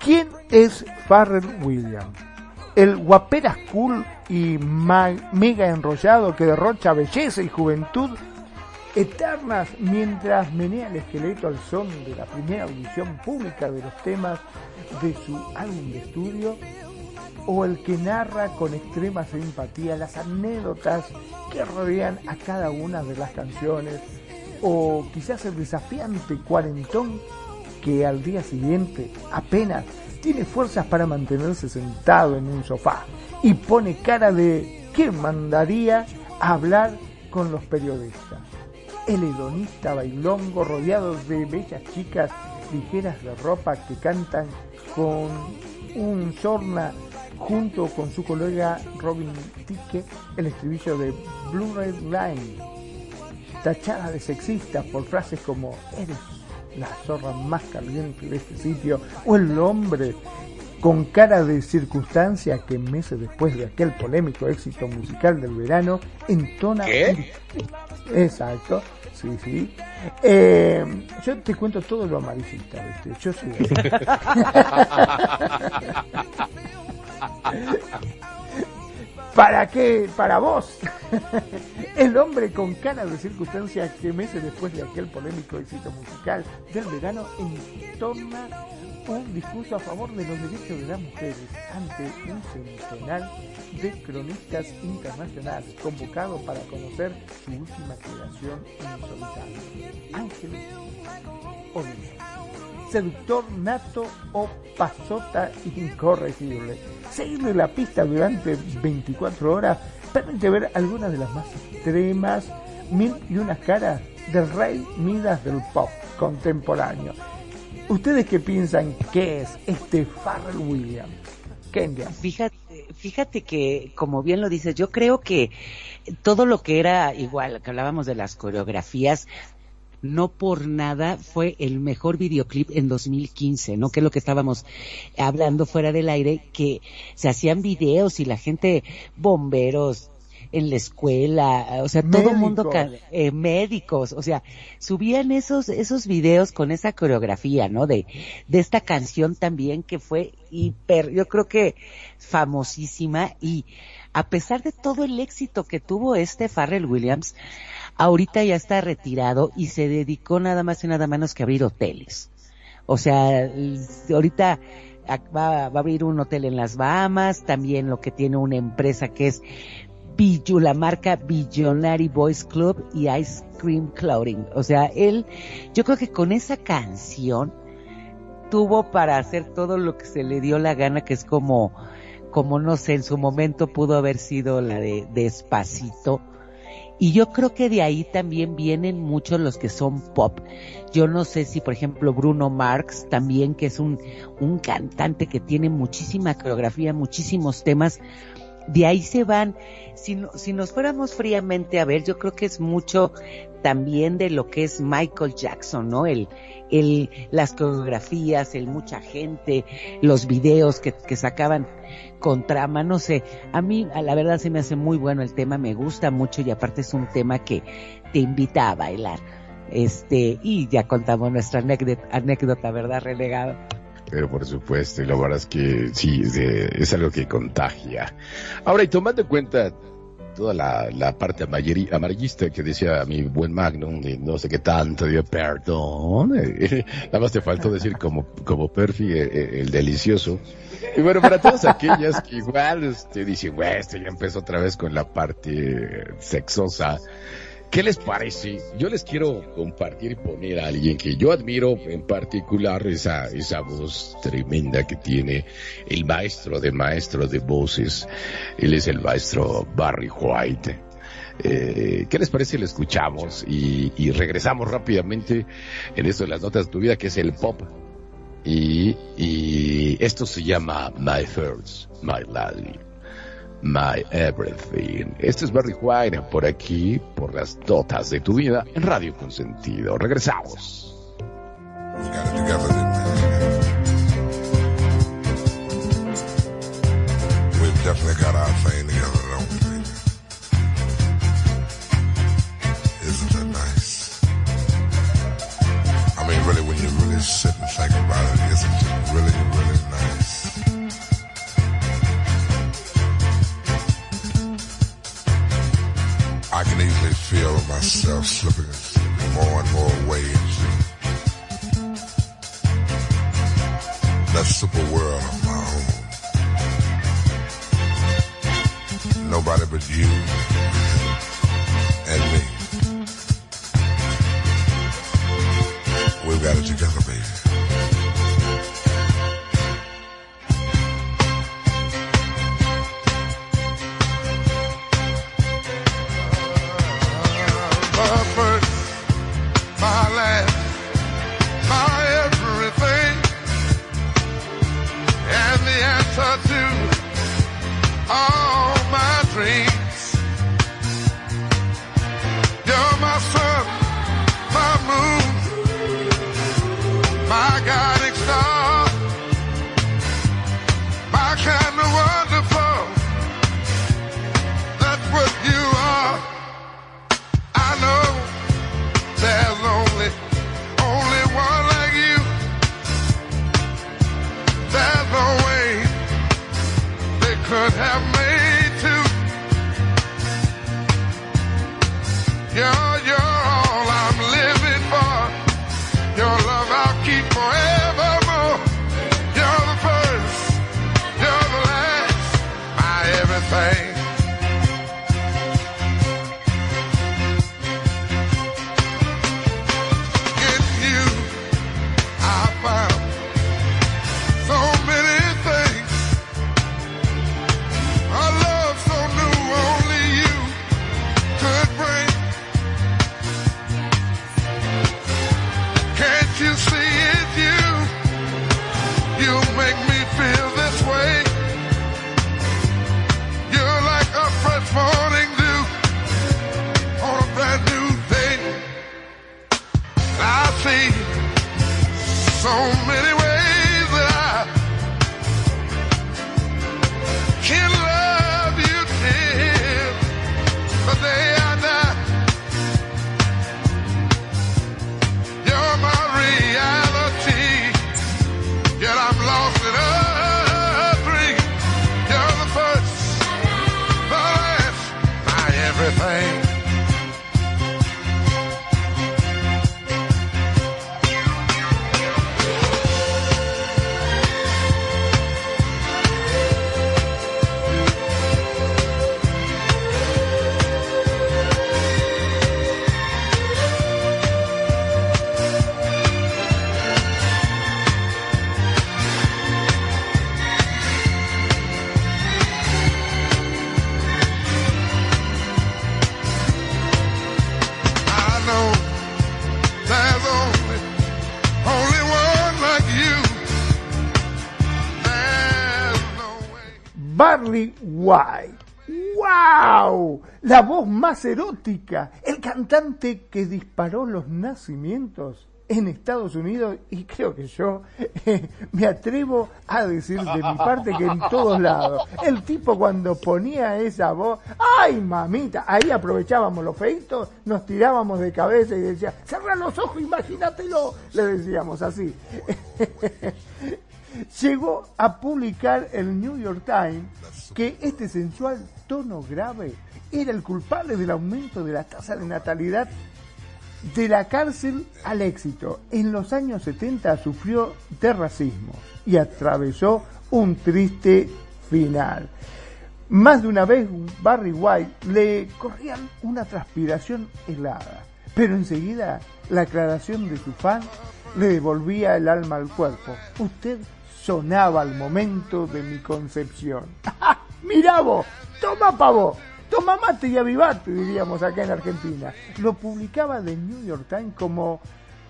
¿quién es Farrell Williams? El guapera cool y mega enrollado que derrocha belleza y juventud eternas mientras menea el esqueleto al son de la primera audición pública de los temas de su álbum de estudio o el que narra con extrema simpatía las anécdotas que rodean a cada una de las canciones o quizás el desafiante cuarentón que al día siguiente apenas tiene fuerzas para mantenerse sentado en un sofá y pone cara de ¿quién mandaría a hablar con los periodistas? El hedonista bailongo rodeado de bellas chicas ligeras de ropa que cantan con un sorna junto con su colega Robin Ticke el estribillo de Blue Red Line tachada de sexista por frases como eres la zorra más caliente de este sitio o el hombre con cara de circunstancia que meses después de aquel polémico éxito musical del verano entona ¿Qué? exacto sí sí Eh, yo te cuento todo lo amarillista ¿viste? yo soy ¿Para qué? Para vos. El hombre con cara de circunstancia que meses después de aquel polémico éxito musical del verano entorna un discurso a favor de los derechos de las mujeres ante un centenar de cronistas internacionales convocados para conocer su última creación en solitario. Ángel seductor nato o pasota incorregible. Seguirle la pista durante 24 horas permite ver algunas de las más extremas mil y unas caras del rey Midas del pop contemporáneo. ¿Ustedes qué piensan que es este Farrell Williams? Kenya. Fíjate, fíjate que, como bien lo dices, yo creo que todo lo que era igual, que hablábamos de las coreografías, no por nada fue el mejor videoclip en 2015, ¿no? Que es lo que estábamos hablando fuera del aire, que se hacían videos y la gente, bomberos, en la escuela, o sea, todo el mundo, eh, médicos, o sea, subían esos, esos videos con esa coreografía, ¿no? De, de esta canción también que fue hiper, yo creo que famosísima y a pesar de todo el éxito que tuvo este Farrell Williams, ahorita ya está retirado y se dedicó nada más y nada menos que a abrir hoteles. O sea, ahorita va, a abrir un hotel en las Bahamas, también lo que tiene una empresa que es Billu- la marca Billionary Boys Club y Ice Cream Clothing. O sea, él, yo creo que con esa canción tuvo para hacer todo lo que se le dio la gana, que es como, como no sé, en su momento pudo haber sido la de Despacito. Y yo creo que de ahí también vienen muchos los que son pop. Yo no sé si, por ejemplo, Bruno Marx también, que es un, un cantante que tiene muchísima coreografía, muchísimos temas, de ahí se van. Si, no- si nos fuéramos fríamente a ver, yo creo que es mucho también de lo que es Michael Jackson, ¿no? El, el, las coreografías, el mucha gente, los videos que, que sacaban con trama, no sé. A mí, a la verdad, se me hace muy bueno el tema, me gusta mucho y aparte es un tema que te invita a bailar. Este, y ya contamos nuestra anécdota, anécdota ¿verdad, renegado? Pero por supuesto, y la verdad es que sí, es, de- algo que contagia. Ahora, y tomando en cuenta toda la, la parte amarillista, que decía mi buen Magnum, de no sé qué tanto, dio perdón, nada más te faltó decir como, como Perfi, eh, eh, el delicioso. Y bueno, para todas aquellas que igual este, dicen, güey, este ya empezó otra vez con la parte sexosa. ¿Qué les parece? Yo les quiero compartir y poner a alguien que yo admiro en particular esa, esa voz tremenda que tiene el maestro de maestros de voces. Él es el maestro Barry White. Eh, ¿Qué les parece lo escuchamos y, y regresamos rápidamente en esto de las notas de tu vida que es el pop? Y, y esto se llama My First, My Lady. My Everything. Este es Barry White por aquí, por las notas de tu vida en Radio Consentido. Regresamos. Really, when you really sit and think about it, isn't it really, I can easily feel myself slipping, slipping more and more away into that super world of my own. Nobody but you and me. We've got it together, baby. The Barry White. ¡Wow! La voz más erótica, el cantante que disparó los nacimientos en Estados Unidos y creo que yo me atrevo a decir de mi parte que en todos lados. El tipo cuando ponía esa voz, ¡ay mamita! Ahí aprovechábamos los feitos, nos tirábamos de cabeza y decía, cerra los ojos, imagínatelo. Le decíamos así. Llegó a publicar el New York Times que este sensual tono grave era el culpable del aumento de la tasa de natalidad de la cárcel al éxito. En los años 70 sufrió de racismo y atravesó un triste final. Más de una vez Barry White le corría una transpiración helada, pero enseguida la aclaración de su fan le devolvía el alma al cuerpo. Usted sonaba al momento de mi concepción. ¡Mirá vos! ¡Toma pavo! Toma mate y avivate, diríamos acá en Argentina. Lo publicaba The New York Times como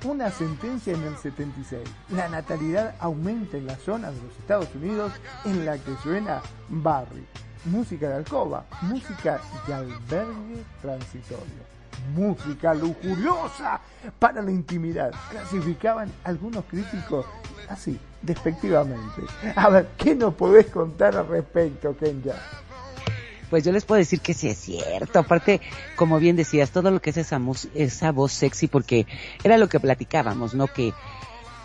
una sentencia en el 76. La natalidad aumenta en la zona de los Estados Unidos en la que suena Barry. Música de alcoba, música de albergue transitorio, música lujuriosa para la intimidad. Clasificaban algunos críticos así, despectivamente. A ver, ¿qué nos podés contar al respecto, Kenya? Pues yo les puedo decir que sí es cierto. Aparte, como bien decías, todo lo que es esa, esa voz sexy, porque era lo que platicábamos, ¿no? Que,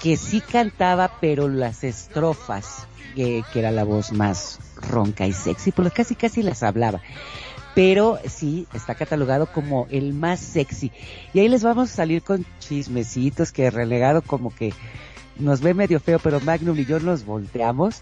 que sí cantaba, pero las estrofas, que, que era la voz más ronca y sexy, pues casi casi las hablaba. Pero sí, está catalogado como el más sexy. Y ahí les vamos a salir con chismecitos que relegado como que nos ve medio feo, pero Magnum y yo nos volteamos.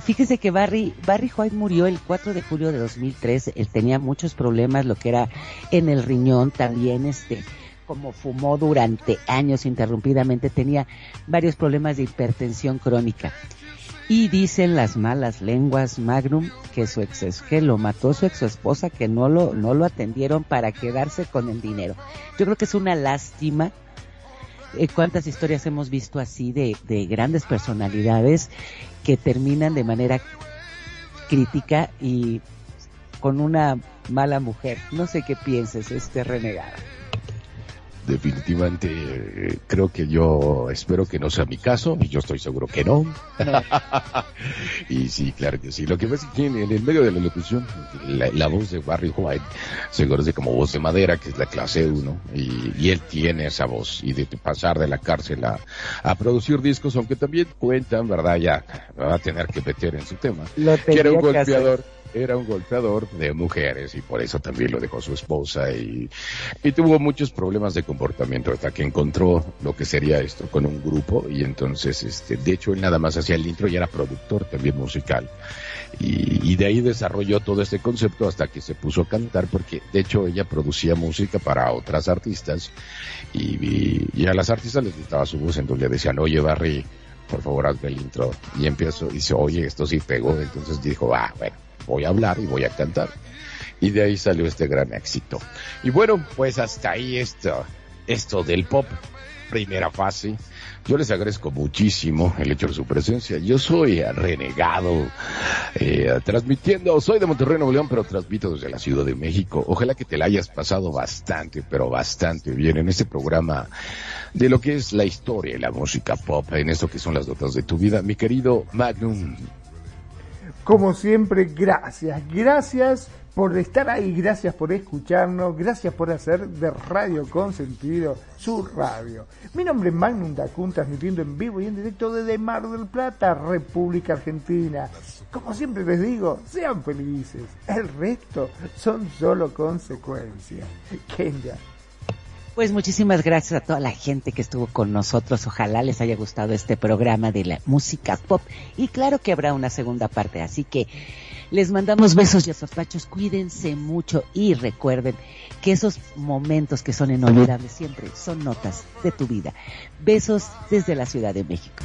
Fíjese que Barry, Barry White murió el 4 de julio de 2003. Él tenía muchos problemas, lo que era en el riñón también, este, como fumó durante años interrumpidamente, tenía varios problemas de hipertensión crónica. Y dicen las malas lenguas Magnum que su ex que lo mató su ex esposa, que no lo, no lo atendieron para quedarse con el dinero. Yo creo que es una lástima eh, cuántas historias hemos visto así de, de grandes personalidades que terminan de manera crítica y con una mala mujer. No sé qué pienses, este renegado. Definitivamente eh, creo que yo espero que no sea mi caso y yo estoy seguro que no. y sí, claro que sí. Lo que pasa es que en, en el medio de la locución, la, la voz de Barry White se conoce como voz de madera, que es la clase 1, y, y él tiene esa voz. Y de pasar de la cárcel a, a producir discos, aunque también cuentan, ¿verdad? Ya va a tener que meter en su tema. Lo Que era un tenía que hacer. golpeador era un golpeador de mujeres y por eso también lo dejó su esposa y, tuvo muchos problemas de comportamiento hasta que encontró lo que sería esto con un grupo y entonces este de hecho él nada más hacía el intro y era productor también musical. Y, y de ahí desarrolló todo este concepto hasta que se puso a cantar porque de hecho ella producía música para otras artistas y, y, y a las artistas les gustaba su voz entonces le decían oye Barry por favor hazme el intro y empiezo dice oye esto sí pegó entonces dijo ah bueno voy a hablar y voy a cantar. Y de ahí salió este gran éxito. Y bueno, pues hasta ahí esto, esto del pop, primera fase. Yo les agradezco muchísimo el hecho de su presencia. Yo soy renegado, eh, transmitiendo, soy de Monterrey, Nuevo León, pero transmito desde la Ciudad de México. Ojalá que te la hayas pasado bastante, pero bastante bien en este programa de lo que es la historia y la música pop, en esto que son las notas de tu vida. Mi querido Magnum, Como siempre, gracias. Gracias por estar ahí, gracias por escucharnos, gracias por hacer de Radio Consentido su radio. Mi nombre es Magnum Dacun, transmitiendo en vivo y en directo desde Mar del Plata, República Argentina. Como siempre les digo, sean felices. El resto son solo consecuencias. Kenya. Pues muchísimas gracias a toda la gente que estuvo con nosotros. Ojalá les haya gustado este programa de la música pop. Y claro que habrá una segunda parte. Así que les mandamos besos y apapachos. Cuídense mucho y recuerden que esos momentos que son inolvidables siempre son notas de tu vida. Besos desde la Ciudad de México.